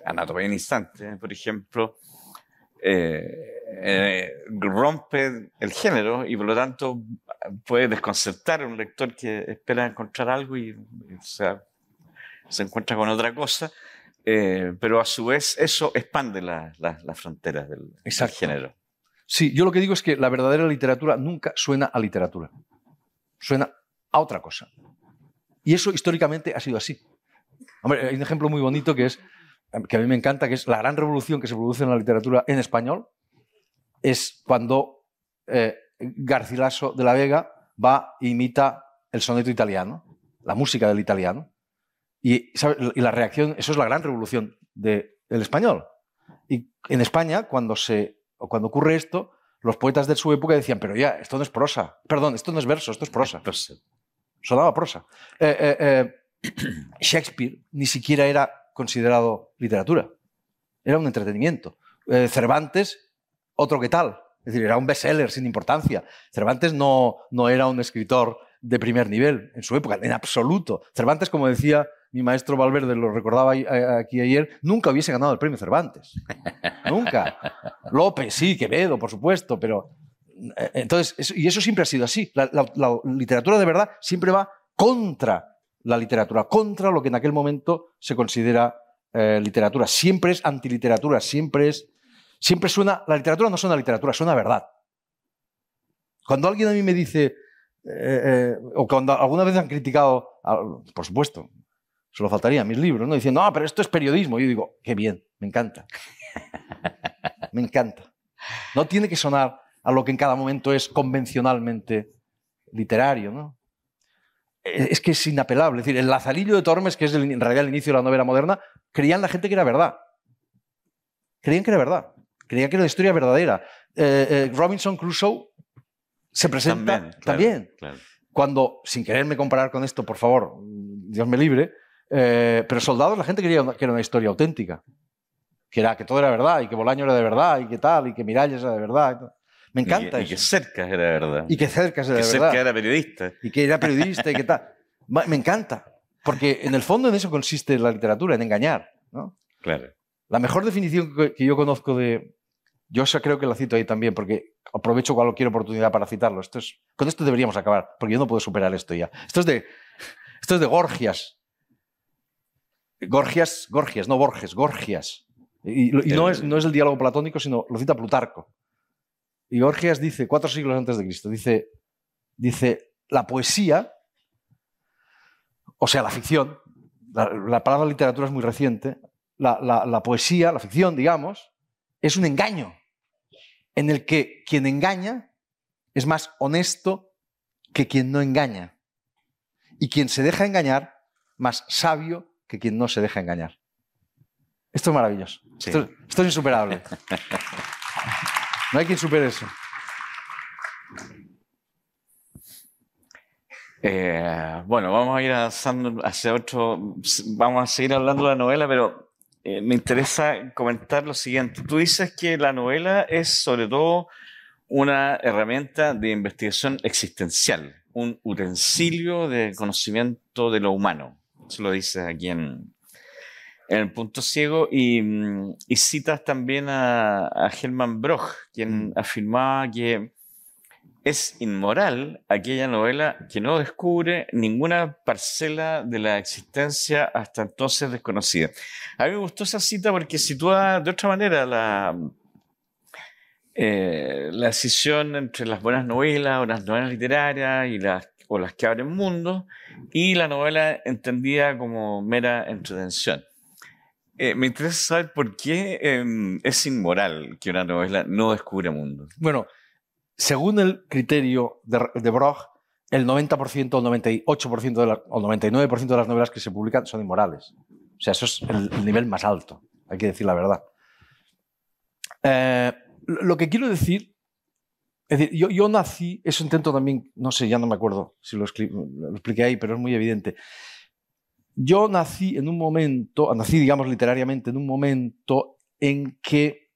Speaker 3: Anatomía en Instante, por ejemplo, eh, rompe el género y por lo tanto puede desconcertar a un lector que espera encontrar algo y, se encuentra con otra cosa. pero a su vez eso expande las fronteras del, del, género.
Speaker 2: Sí, yo lo que digo es que la verdadera literatura nunca suena a literatura, suena a otra cosa. Y eso históricamente ha sido así. Hombre, hay un ejemplo muy bonito que es, que a mí me encanta, que es la gran revolución que se produce en la literatura en español, es cuando eh, Garcilaso de la Vega va e imita el soneto italiano, la música del italiano, y, y la reacción, eso es la gran revolución del español. Y en España, cuando, se, cuando ocurre esto, los poetas de su época decían, pero ya, esto no es prosa, perdón, esto no es verso, esto es prosa sonaba prosa. Eh, eh, eh, Shakespeare ni siquiera era considerado literatura, era un entretenimiento. Cervantes, otro que tal. Es decir, era un bestseller sin importancia. Cervantes no, no era un escritor de primer nivel en su época, en absoluto. Cervantes, como decía mi maestro Valverde, lo recordaba aquí ayer, nunca hubiese ganado el premio Cervantes. nunca. López, sí, Quevedo, por supuesto, pero eh, entonces, y eso siempre ha sido así. La, literatura de verdad siempre va contra la literatura, contra lo que en aquel momento se considera eh, literatura. Siempre es antiliteratura, siempre es. Siempre suena. La literatura no suena a literatura, suena a verdad. Cuando alguien a mí me dice. Eh, o cuando alguna vez han criticado, por supuesto, solo faltaría mis libros, ¿no? Diciendo, no, pero esto es periodismo. Yo digo, qué bien, me encanta. me encanta. No tiene que sonar a lo que en cada momento es convencionalmente literario. ¿no? E, es que es inapelable. Es decir, el Lazarillo de Tormes, que es en realidad el inicio de la novela moderna, creían la gente que era verdad. Creían que era verdad. Creían que era una historia verdadera. Eh, eh, Robinson Crusoe se presenta también. Cuando, sin quererme comparar con esto, por favor, Dios me libre, eh, pero Soldados la gente creía que era una historia auténtica. Que, era, que todo era verdad, y que Bolaño era de verdad, y que tal, y que Miralles era de verdad. Me encanta
Speaker 3: y,
Speaker 2: eso.
Speaker 3: Y que cerca era verdad.
Speaker 2: Y que cerca era de
Speaker 3: verdad.
Speaker 2: cerca
Speaker 3: era periodista.
Speaker 2: Y que era periodista y que tal. Me encanta. Porque en el fondo en eso consiste la literatura, en engañar. ¿no?
Speaker 3: Claro.
Speaker 2: La mejor definición que yo conozco de... Yo creo que la cito ahí también, porque aprovecho cualquier oportunidad para citarlo. Esto es, con esto deberíamos acabar, porque yo no puedo superar esto ya. Esto es de, esto es de Gorgias. Gorgias, Gorgias, no Borges, Gorgias. Y, no, es, no es el diálogo platónico, sino lo cita Plutarco. Y Gorgias dice, cuatro siglos antes de Cristo, dice, dice la poesía, o sea, la ficción, la, palabra literatura es muy reciente, la, poesía, la ficción, digamos, es un engaño en el que quien engaña es más honesto que quien no engaña. Y quien se deja engañar, más sabio que quien no se deja engañar. Esto es maravilloso. esto, es insuperable. No hay quien supere eso.
Speaker 3: Eh, bueno, vamos a ir hacia otro. Vamos a seguir hablando de la novela, pero eh, me interesa comentar lo siguiente. Tú dices que la novela es sobre todo una herramienta de investigación existencial, un utensilio de conocimiento de lo humano. Eso lo dices aquí en, en el punto ciego y, mm, citas también a, a Hermann Broch, quien mm. afirmaba que es inmoral aquella novela que no descubre ninguna parcela de la existencia hasta entonces desconocida. A mí me gustó esa cita porque sitúa de otra manera la, eh, la decisión entre las buenas novelas o las novelas literarias y las, o las que abren mundo y la novela entendida como mera entretención. Eh, me interesa saber por qué em, es inmoral que una novela no descubre mundo.
Speaker 2: Bueno, según el criterio de, de Broch, el 90% o el 98% de o 99% de las novelas que se publican son inmorales. O sea, eso es el, nivel más alto, hay que decir la verdad. Eh, lo que quiero decir, es decir, yo, nací, eso intento también, no sé, ya no me acuerdo si lo, expliqué ahí, pero es muy evidente. Yo nací en un momento, nací, digamos, literariamente, en un momento en que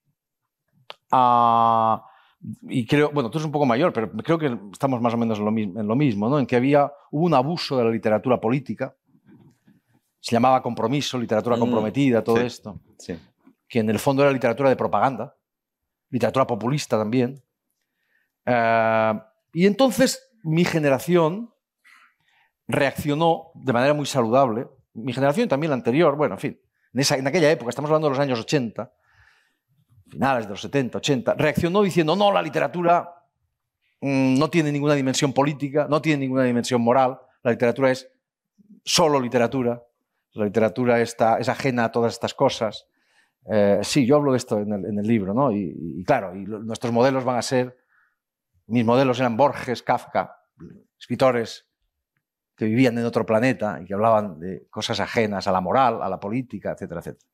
Speaker 2: ah, y creo, bueno, tú eres un poco mayor, pero creo que estamos más o menos en lo mismo, en lo mismo ¿no? En que había, hubo un abuso de la literatura política, se llamaba compromiso, literatura
Speaker 3: Mm,
Speaker 2: comprometida, todo
Speaker 3: sí.
Speaker 2: esto,
Speaker 3: Sí.
Speaker 2: que en el fondo era literatura de propaganda, literatura populista también. Eh, y entonces mi generación reaccionó de manera muy saludable, mi generación y también la anterior, bueno, en fin, en, esa, en aquella época, estamos hablando de los años 80, finales de los 70, 80, reaccionó diciendo, no, la literatura mm, no tiene ninguna dimensión política, no tiene ninguna dimensión moral, la literatura es solo literatura, la literatura está, es ajena a todas estas cosas. Eh, sí, yo hablo de esto en el, en el libro, ¿no? Y, y claro, y lo- nuestros modelos van a ser, mis modelos eran Borges, Kafka, escritores que vivían en otro planeta y que hablaban de cosas ajenas a la moral, a la política, etcétera, etcétera.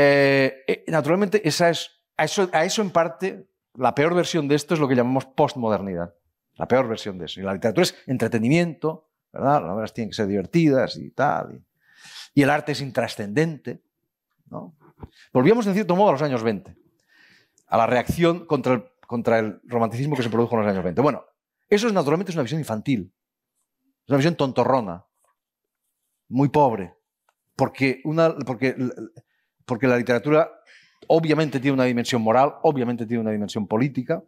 Speaker 2: Eh, eh, naturalmente, esa es, a, eso, en parte, la peor versión de esto es lo que llamamos postmodernidad. La peor versión de eso. Y la literatura es entretenimiento, ¿verdad? Las novelas tienen que ser divertidas y tal. Y, y el arte es intrascendente. ¿no? Volvíamos, en cierto modo, a los años 20, a la reacción contra el, contra el romanticismo que se produjo en los años 20. Bueno, eso es, naturalmente es una visión infantil, es una visión tontorrona, muy pobre, porque, una, porque, porque la literatura obviamente tiene una dimensión moral, obviamente tiene una dimensión política,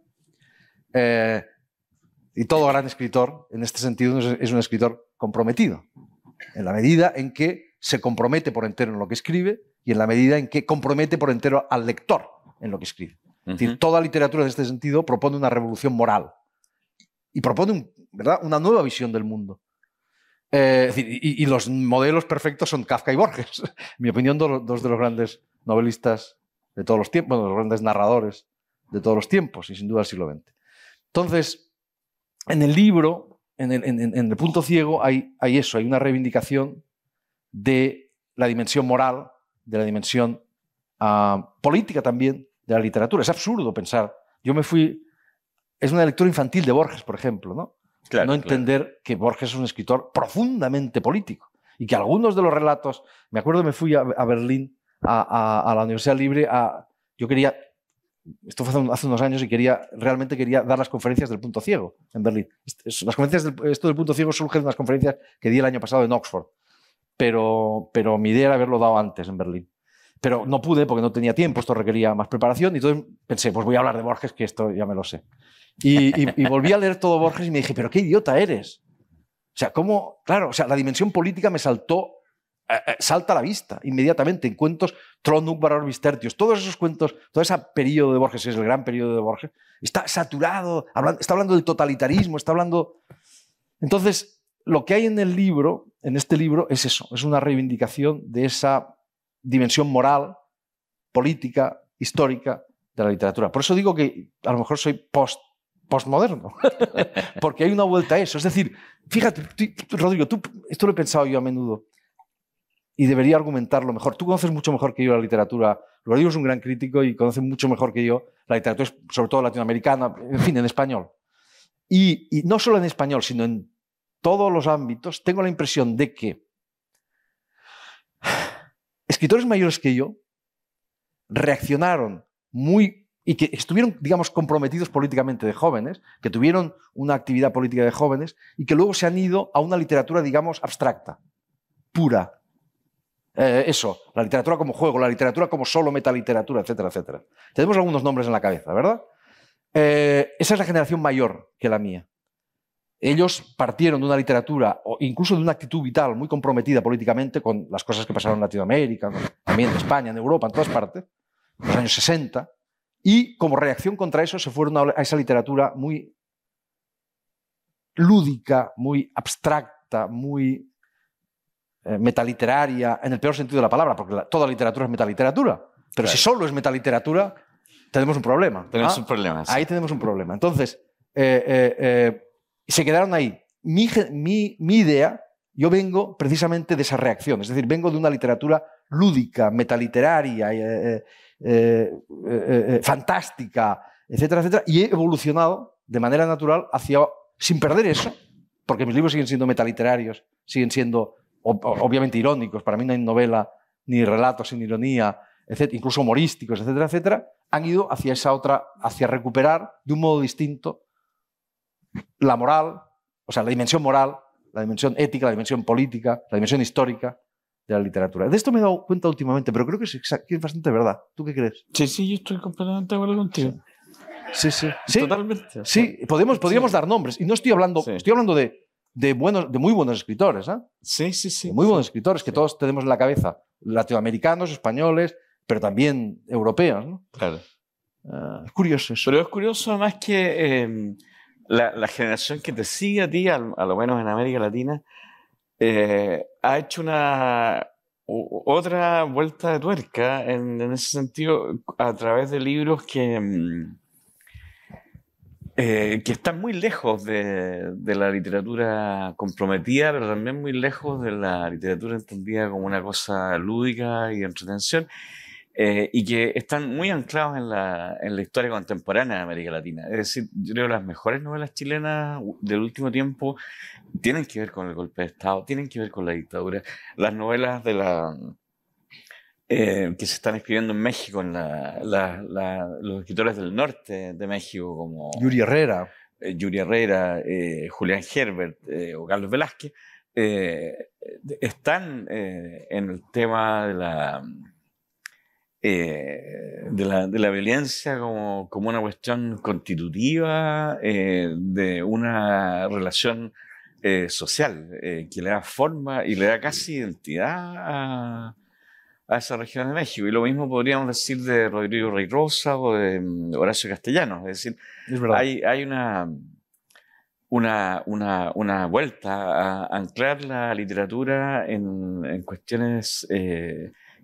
Speaker 2: eh, y todo gran escritor, en este sentido, es, un escritor comprometido, en la medida en que se compromete por entero en lo que escribe y en la medida en que compromete por entero al lector en lo que escribe. Es decir, toda literatura en este sentido propone una revolución moral y propone un- ¿verdad? una nueva visión del mundo. Eh, y, los modelos perfectos son Kafka y Borges. En mi opinión, do- dos de los grandes novelistas de todos los tiempos, los grandes narradores de todos los tiempos y sin duda del siglo XX. Entonces, en el libro, en el, punto ciego, hay, hay eso, hay una reivindicación de la dimensión moral, de la dimensión ah, política también de la literatura. Es absurdo pensar. Yo me fui. Es una lectura infantil de Borges, por ejemplo, ¿no?
Speaker 3: Claro,
Speaker 2: no
Speaker 3: claro.
Speaker 2: entender que Borges es un escritor profundamente político y que algunos de los relatos. Me acuerdo, me fui a, a Berlín, a, a- a la Universidad Libre. A, yo quería. Esto fue hace, un- hace unos años y quería realmente quería dar las conferencias del punto ciego en Berlín. Las conferencias del- esto del punto ciego surge de unas conferencias que di el año pasado en Oxford pero, pero mi idea era haberlo dado antes en Berlín. Pero no pude porque no tenía tiempo, esto requería más preparación y entonces pensé, pues voy a hablar de Borges, que esto ya me lo sé. Y, y- y volví a leer todo Borges y me dije, pero qué idiota eres. O sea, ¿cómo? Claro, o sea, la dimensión política me saltó, eh, eh, salta a la vista inmediatamente en cuentos Tronuk Baror Tertius, todos esos cuentos, todo ese periodo de Borges, es el gran periodo de Borges, está saturado, hablan- está hablando del totalitarismo, está hablando... Entonces, lo que hay en el libro, en este libro, es eso, es una reivindicación de esa dimensión moral, política, histórica de la literatura. Por eso digo que a lo mejor soy post, postmoderno, porque hay una vuelta a eso. Es decir, fíjate, Rodrigo, tú, esto lo he pensado yo a menudo y debería argumentarlo mejor. Tú conoces mucho mejor que yo la literatura. Rodrigo es un gran crítico y conoce mucho mejor que yo la literatura, sobre todo latinoamericana, en fin, en español. Y no solo en español, sino en todos los ámbitos, tengo la impresión de que escritores mayores que yo reaccionaron muy y que estuvieron, digamos, comprometidos políticamente de jóvenes, que tuvieron una actividad política de jóvenes y que luego se han ido a una literatura, digamos, abstracta, pura. Eh, eso, la literatura como juego, la literatura como solo metaliteratura, etcétera, etcétera. Tenemos algunos nombres en la cabeza, ¿verdad? Eh, esa es la generación mayor que la mía. Ellos partieron de una literatura, o incluso de una actitud vital muy comprometida políticamente con las cosas que pasaron en Latinoamérica, también en España, en Europa, en todas partes, en los años 60, y como reacción contra eso se fueron a esa literatura muy lúdica, muy abstracta, muy eh, metaliteraria, en el peor sentido de la palabra, porque la- toda literatura es metaliteratura. Pero
Speaker 3: Claro.
Speaker 2: si solo es metaliteratura, tenemos un problema.
Speaker 3: Tenemos
Speaker 2: ¿ah?
Speaker 3: un problema. sí.
Speaker 2: Ahí tenemos un problema. Entonces, eh, eh, eh, se quedaron ahí. Mi, ge- mi- mi idea, yo vengo precisamente de esa reacción, es decir, vengo de una literatura lúdica, metaliteraria, eh, eh, eh, eh, fantástica, etcétera, etcétera, y he evolucionado de manera natural hacia, sin perder eso, porque mis libros siguen siendo metaliterarios, siguen siendo ob- obviamente irónicos, para mí no hay novela ni relato sin ironía, etcétera, incluso humorísticos, etcétera, etcétera, han ido hacia esa otra, hacia recuperar de un modo distinto la moral, o sea, la dimensión moral, la dimensión ética, la dimensión política, la dimensión histórica de la literatura. De esto me he dado cuenta últimamente, pero creo que es, que es bastante verdad. ¿Tú qué crees?
Speaker 3: Sí, sí, yo estoy completamente de acuerdo contigo.
Speaker 2: Sí, sí. sí
Speaker 3: Totalmente.
Speaker 2: Sí, podemos, podríamos dar nombres. Y no estoy hablando, estoy hablando de, de, buenos, de muy buenos escritores. ¿eh?
Speaker 3: Sí, sí, sí.
Speaker 2: muy buenos escritores que todos tenemos en la cabeza. Latinoamericanos, españoles, pero también europeos. ¿no?
Speaker 3: Claro.
Speaker 2: Ah, es curioso eso.
Speaker 3: Pero es curioso además que em, la, generación que te sigue a ti, a, lo menos en América Latina, eh, ha hecho una otra vuelta de tuerca en, ese sentido a través de libros que, em, eh, que están muy lejos de, de, la literatura comprometida, pero también muy lejos de la literatura entendida como una cosa lúdica y entretención. Eh, y que están muy anclados en la, en la, historia contemporánea de América Latina. Es decir, yo creo que las mejores novelas chilenas del último tiempo tienen que ver con el golpe de Estado, tienen que ver con la dictadura. Las novelas de la, eh, que se están escribiendo en México, en la, los escritores del norte de México, como
Speaker 2: Yuri Herrera,
Speaker 3: eh, Yuri Herrera Julián Herbert o Carlos Velázquez, están en el tema de la eh, de, la, de, la, violencia como, como, una cuestión constitutiva eh, de una relación eh, social que le da forma y le da casi identidad a, a, esa región de México. Y lo mismo podríamos decir de Rodrigo Rey Rosa o de mm, Horacio Castellanos. Es decir, hay, hay una, una, una, una, vuelta a anclar la literatura en, en cuestiones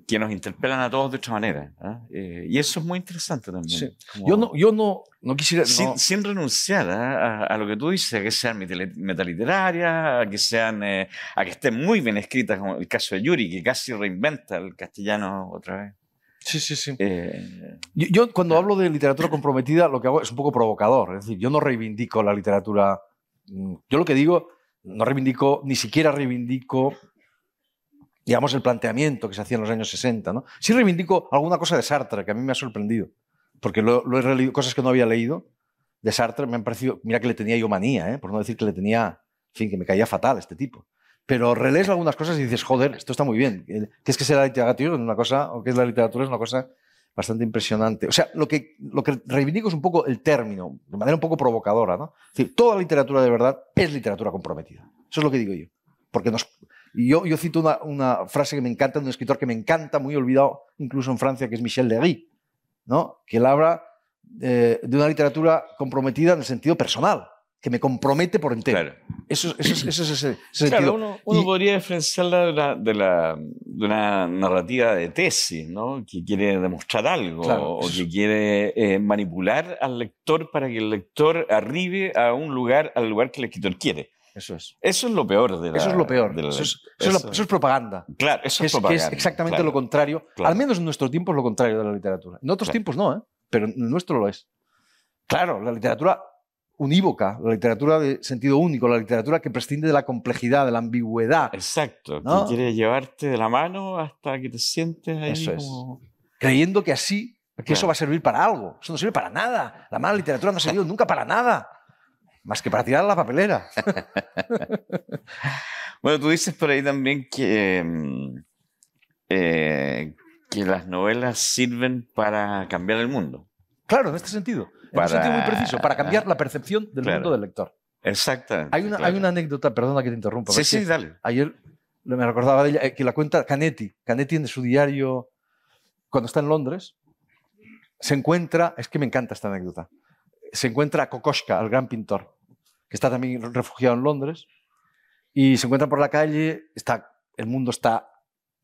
Speaker 3: que nos interpelan a todos de otra manera. ¿ah? Eh, y eso es muy interesante también.
Speaker 2: Yo, no, yo no, no quisiera...
Speaker 3: Sin, renunciar ¿ah? a, lo que tú dices, a que sean metaliterarias, a que, sean, eh, a que estén muy bien escritas, como el caso de Yuri, que casi reinventa el castellano otra vez.
Speaker 2: Sí, sí, sí. Eh, yo, cuando hablo de literatura comprometida, lo que hago es un poco provocador. Es decir, yo no reivindico la literatura... Mm, yo lo que digo, no reivindico, ni siquiera reivindico digamos, el planteamiento que se hacía en los años 60. ¿no? Sí reivindico alguna cosa de Sartre, que a mí me ha sorprendido, porque lo, he leído, cosas que no había leído de Sartre me han parecido, mira que le tenía yo manía, ¿eh? por no decir que le tenía, en fin, que me caía fatal este tipo. Pero relees algunas cosas y dices, joder, esto está muy bien. ¿Qué es que sea la literatura? Es una cosa, o qué es la literatura es una cosa bastante impresionante. O sea, lo que, lo que reivindico es un poco el término, de manera un poco provocadora. ¿no? Es decir, toda literatura de verdad es literatura comprometida. Eso es lo que digo yo. Porque nos, y yo, yo cito una, una, frase que me encanta de un escritor que me encanta, muy olvidado incluso en Francia, que es Michel Legris, ¿no? que él habla eh, de una literatura comprometida en el sentido personal, que me compromete por entero. Claro. Eso, eso, eso, es ese, sentido.
Speaker 3: Uno, uno podría diferenciarla de, la, de, la, de, una narrativa de tesis, ¿no? que quiere demostrar algo o que quiere eh, manipular al lector para que el lector arribe a un lugar, al lugar que el escritor quiere.
Speaker 2: Eso es.
Speaker 3: Eso es lo peor de la,
Speaker 2: Eso es lo peor. eso, es, propaganda.
Speaker 3: Claro, eso es, propaganda.
Speaker 2: es exactamente lo contrario. Al menos en nuestro tiempo es lo contrario de la literatura. En otros tiempos no, ¿eh? pero en nuestro lo es. Claro, la literatura unívoca, la literatura de sentido único, la literatura que prescinde de la complejidad, de la ambigüedad.
Speaker 3: Exacto, que quiere llevarte de la mano hasta que te sientes ahí
Speaker 2: Eso es. Creyendo que así, que eso va a servir para algo. Eso no sirve para nada. La mala literatura no ha servido nunca para nada. Más que para tirar la papelera.
Speaker 3: bueno, tú dices por ahí también que, mm, eh, que las novelas sirven para cambiar el mundo.
Speaker 2: Claro, en este sentido. En un sentido muy preciso, para cambiar la percepción del mundo del lector.
Speaker 3: Exactamente.
Speaker 2: Hay una, hay una anécdota, perdona que te interrumpa.
Speaker 3: Sí, sí, dale.
Speaker 2: Ayer me recordaba de ella, eh, que la cuenta Canetti. Canetti en su diario, cuando está en Londres, se encuentra, es que me encanta esta anécdota, se encuentra a Kokoschka, el gran pintor que está también refugiado en Londres, y se encuentra por la calle, está, el mundo está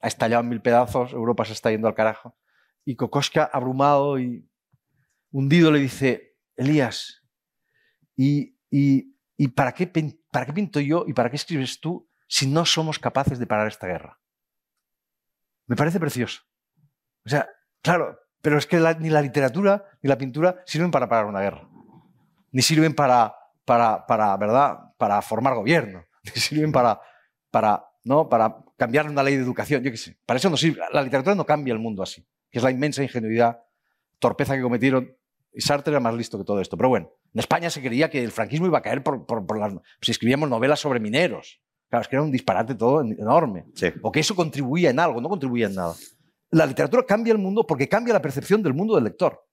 Speaker 2: ha estallado en mil pedazos, Europa se está yendo al carajo, y Kokoschka, abrumado y hundido, le dice, Elías, ¿y, y, y para, qué, para qué pinto yo y para qué escribes tú si no somos capaces de parar esta guerra? Me parece precioso. O sea, claro, pero es que ni la literatura ni la pintura sirven para parar una guerra, ni sirven para para, para, ¿verdad? para formar gobierno, sirven para, para, ¿no? para cambiar una ley de educación, yo qué sé. Para eso no sirve. La literatura no cambia el mundo así. que es la inmensa ingenuidad, torpeza que cometieron. Y Sartre era más listo que todo esto. Pero bueno, en España se creía que el franquismo iba a caer por, por, las, si escribíamos novelas sobre mineros. Claro, es que era un disparate todo enorme. O que eso contribuía en algo, no contribuía en nada. La literatura cambia el mundo porque cambia la percepción del mundo del lector.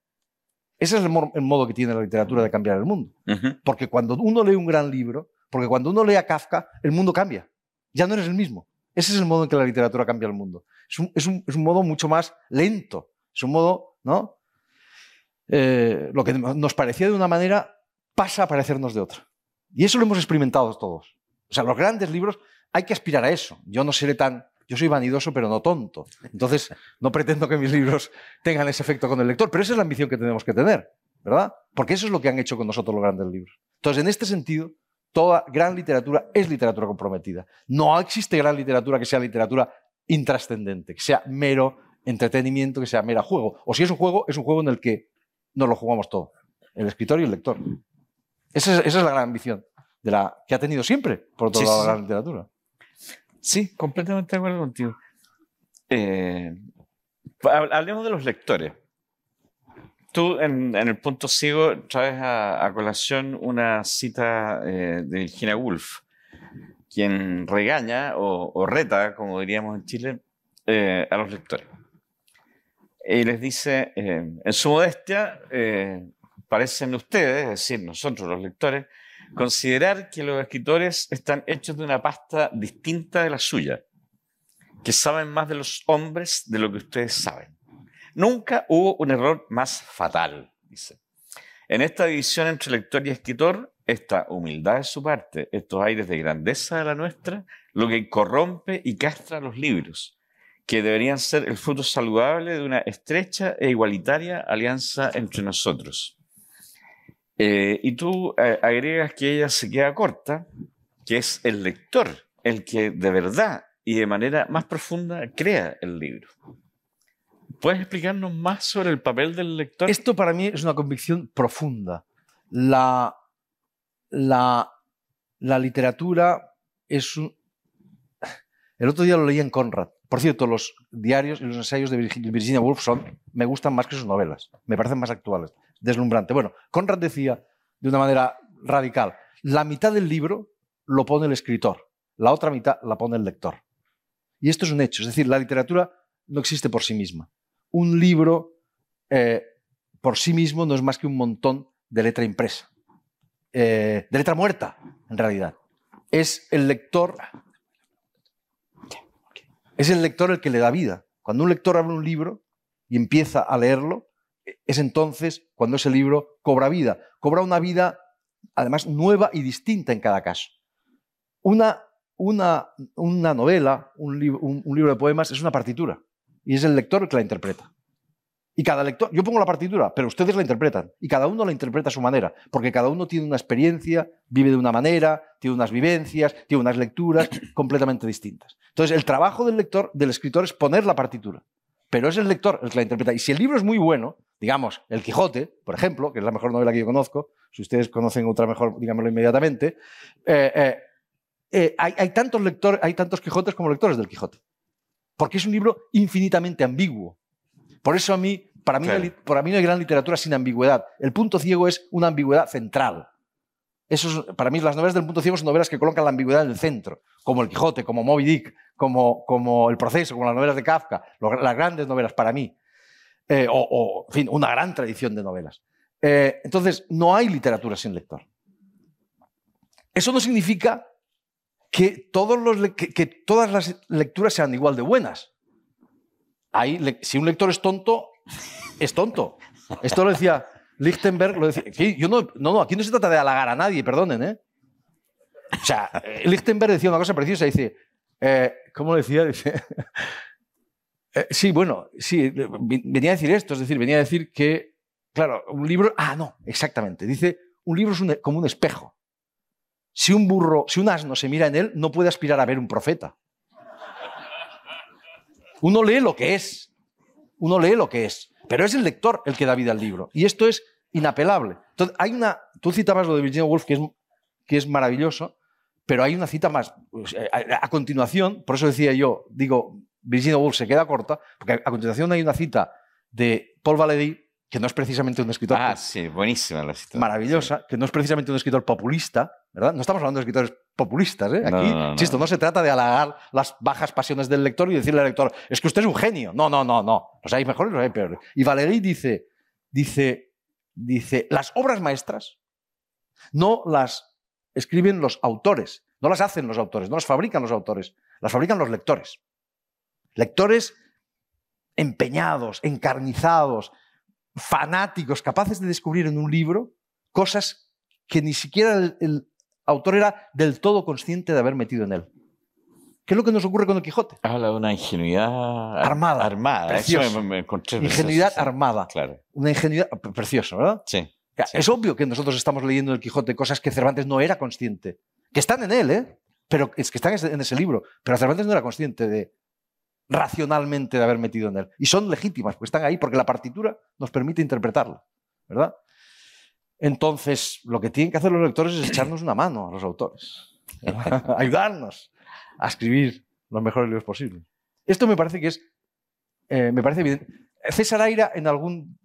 Speaker 2: Ese es el, modo que tiene la literatura de cambiar el mundo. Porque cuando uno lee un gran libro, porque cuando uno lee a Kafka, el mundo cambia. Ya no eres el mismo. Ese es el modo en que la literatura cambia el mundo. Es un, modo mucho más lento. Es un modo, ¿no? Eh, lo que nos parecía de una manera pasa a parecernos de otra. Y eso lo hemos experimentado todos. O sea, los grandes libros hay que aspirar a eso. Yo no seré tan... Yo soy vanidoso, pero no tonto. Entonces, no pretendo que mis libros tengan ese efecto con el lector, pero esa es la ambición que tenemos que tener, ¿verdad? Porque eso es lo que han hecho con nosotros los grandes libros. Entonces, en este sentido, toda gran literatura es literatura comprometida. No existe gran literatura que sea literatura intrascendente, que sea mero entretenimiento, que sea mera juego. O si es un juego, es un juego en el que nos lo jugamos todo, el escritor y el lector. Esa es, la gran ambición de la, que ha tenido siempre, por otro lado, la gran literatura.
Speaker 3: Sí, completamente de acuerdo contigo. Eh, hablemos de los lectores. Tú en, el punto ciego traes a, colación una cita eh, de Virginia Woolf, quien regaña o, reta, como diríamos en Chile, eh, a los lectores. Y les dice, en su modestia, parecen ustedes, es decir, nosotros los lectores, considerar que los escritores están hechos de una pasta distinta de la suya, que saben más de los hombres de lo que ustedes saben. Nunca hubo un error más fatal, dice. En esta división entre lector y escritor, esta humildad de su parte, estos aires de grandeza de la nuestra, lo que corrompe y castra los libros, que deberían ser el fruto saludable de una estrecha e igualitaria alianza entre nosotros. Eh, y tú eh, agregas que ella se queda corta, que es el lector el que de verdad y de manera más profunda crea el libro. ¿Puedes explicarnos más sobre el papel del lector?
Speaker 2: Esto para mí es una convicción profunda. La, la, la literatura es un... El otro día lo leí en Conrad. Por cierto, los diarios y los ensayos de Virginia Woolf son, me gustan más que sus novelas. Me parecen más actuales. Deslumbrante. Bueno, Conrad decía de una manera radical, la mitad del libro lo pone el escritor, la otra mitad la pone el lector. Y esto es un hecho. Es decir, la literatura no existe por sí misma un libro eh, por sí mismo no es más que un montón de letra impresa, eh, de letra muerta, en realidad. Es el lector, es el lector el que le da vida. Cuando un lector abre un libro y empieza a leerlo, es entonces cuando ese libro cobra vida. Cobra una vida, además, nueva y distinta en cada caso. Una, una, una novela, un libro de poemas, es una partitura y es el lector el que la interpreta. Y cada lector, yo pongo la partitura, pero ustedes la interpretan. Y cada uno la interpreta a su manera, porque cada uno tiene una experiencia, vive de una manera, tiene unas vivencias, tiene unas lecturas completamente distintas. Entonces, el trabajo del lector, del escritor, es poner la partitura. Pero es el lector el que la interpreta. Y si el libro es muy bueno, digamos, El Quijote, por ejemplo, que es la mejor novela que yo conozco, si ustedes conocen otra mejor, díganmelo inmediatamente, eh, eh, eh, hay, hay, tantos lectores, hay tantos Quijotes como lectores del Quijote porque es un libro infinitamente ambiguo. Por eso a mí, para mí, para mí no hay gran literatura sin ambigüedad. El punto ciego es una ambigüedad central. Eso para mí las novelas del punto ciego son novelas que colocan la ambigüedad en el centro, como El Quijote, como Moby Dick, como, como El Proceso, como las novelas de Kafka, las grandes novelas para mí. Eh, o, en fin, una gran tradición de novelas. Eh, entonces, no hay literatura sin lector. Eso no significa que, todas las lecturas sean igual de buenas. Si un lector es tonto, es tonto. Esto lo decía Lichtenberg, lo decía. No, no, aquí no se trata de halagar a nadie, perdonen, ¿eh? O sea, Lichtenberg decía una cosa preciosa, dice, eh, ¿cómo decía? Dice, eh, sí, bueno, sí, venía a decir esto, es decir, venía a decir que, claro, un libro, ah, no, exactamente, dice, un libro es como un espejo. Si un burro, si un asno se mira en él, no puede aspirar a ver un profeta. Uno lee lo que es. Uno lee lo que es. Pero es el lector el que da vida al libro. Y esto es inapelable. Entonces, hay una. Tú citabas lo de Virginia Woolf, que es, que es maravilloso, pero hay una cita más. Pues, a, continuación, por eso decía yo, digo, Virginia Woolf se queda corta, porque a continuación hay una cita de Paul Valéry, que no es precisamente un escritor
Speaker 3: Ah, sí, buenísima la cita.
Speaker 2: maravillosa, que no es precisamente un escritor populista, ¿verdad? No estamos hablando de escritores populistas, ¿eh? Aquí,
Speaker 3: no, no,
Speaker 2: insisto,
Speaker 3: no.
Speaker 2: se trata de halagar las bajas pasiones del lector y decirle al lector, es que usted es un genio. No, no, no, no. Los hay mejores los hay peores. Y Valéry dice, dice, dice, las obras maestras no las escriben los autores, no las hacen los autores, no las fabrican los autores, las fabrican los lectores. Lectores empeñados, encarnizados, fanáticos, capaces de descubrir en un libro cosas que ni siquiera el, el autor era del todo consciente de haber metido en él. ¿Qué es lo que nos ocurre con el Quijote?
Speaker 3: Habla de una ingenuidad
Speaker 2: Armada,
Speaker 3: Armada. Eso
Speaker 2: precioso.
Speaker 3: me, me encontré.
Speaker 2: Ingenuidad armada.
Speaker 3: Claro.
Speaker 2: Una ingenuidad pre- precioso, ¿verdad?
Speaker 3: Sí. Sí.
Speaker 2: Es obvio que nosotros estamos leyendo en el Quijote cosas que Cervantes no era consciente, que están en él, ¿eh? Pero es que están en ese libro, pero Cervantes no era consciente de racionalmente de haber metido en él. Y son legítimas, porque están ahí, porque la partitura nos permite interpretarla, ¿verdad? Entonces, lo que tienen que hacer los lectores es echarnos una mano a los autores, ayudarnos a escribir los mejores libros posibles. Esto me parece que es, eh, me parece bien. César Aira, en algún,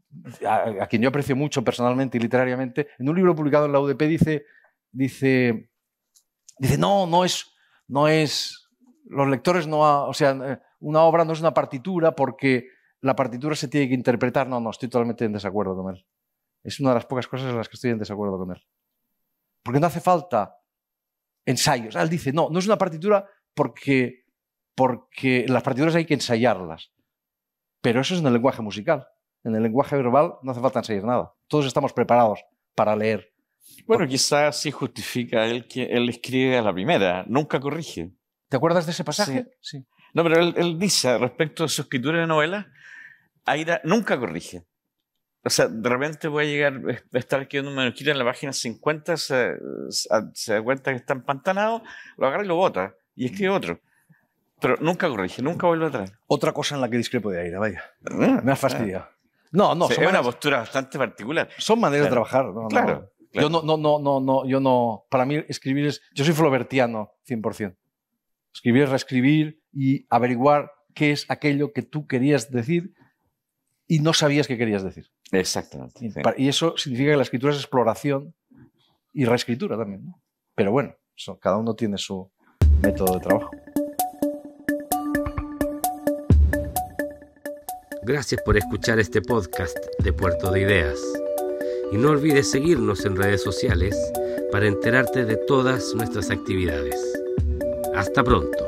Speaker 2: a, quien yo aprecio mucho personalmente y literariamente, en un libro publicado en la UDP dice, dice, dice, no, no es, no es, los lectores no, o sea, eh, una obra no es una partitura porque la partitura se tiene que interpretar. No, no, estoy totalmente en desacuerdo con él. Es una de las pocas cosas en las que estoy en desacuerdo con él. Porque no hace falta ensayos. Ah, Él dice, no, no es una partitura porque, porque las partituras hay que ensayarlas. Pero eso es en el lenguaje musical. En el lenguaje verbal no hace falta ensayar nada. Todos estamos preparados para leer.
Speaker 3: Bueno, quizás sí justifica él que él escribe a la primera, nunca corrige.
Speaker 2: ¿Te acuerdas de ese pasaje? Sí.
Speaker 3: No, pero él, él dice respecto a su escritura de novelas, Aira nunca corrige. O sea, de repente puede llegar, eh, estar escribiendo un manuscrito en la página 50, se, se- se da cuenta que está empantanado, lo agarra y lo bota y escribe otro. Pero nunca corrige, nunca vuelve atrás.
Speaker 2: Otra cosa en la que discrepo de Aira, vaya.
Speaker 3: Ah,
Speaker 2: Me has fastidiado. No, no,
Speaker 3: sí,
Speaker 2: son,
Speaker 3: es una postura bastante particular.
Speaker 2: son maneras
Speaker 3: Claro.
Speaker 2: de trabajar. no, no.
Speaker 3: Claro.
Speaker 2: Yo no, no, no, no, no, yo no. Para mí escribir es. Yo soy flobertiano, 100%. Escribir es reescribir y averiguar qué es aquello que tú querías decir y no sabías que querías decir.
Speaker 3: Exactamente.
Speaker 2: Y,
Speaker 3: sí.
Speaker 2: pa- y eso significa que la escritura es exploración y reescritura también. ¿no? Pero bueno, eso, cada uno tiene su método de trabajo.
Speaker 1: Gracias por escuchar este podcast de Puerto de Ideas. Y no olvides seguirnos en redes sociales para enterarte de todas nuestras actividades. Hasta pronto.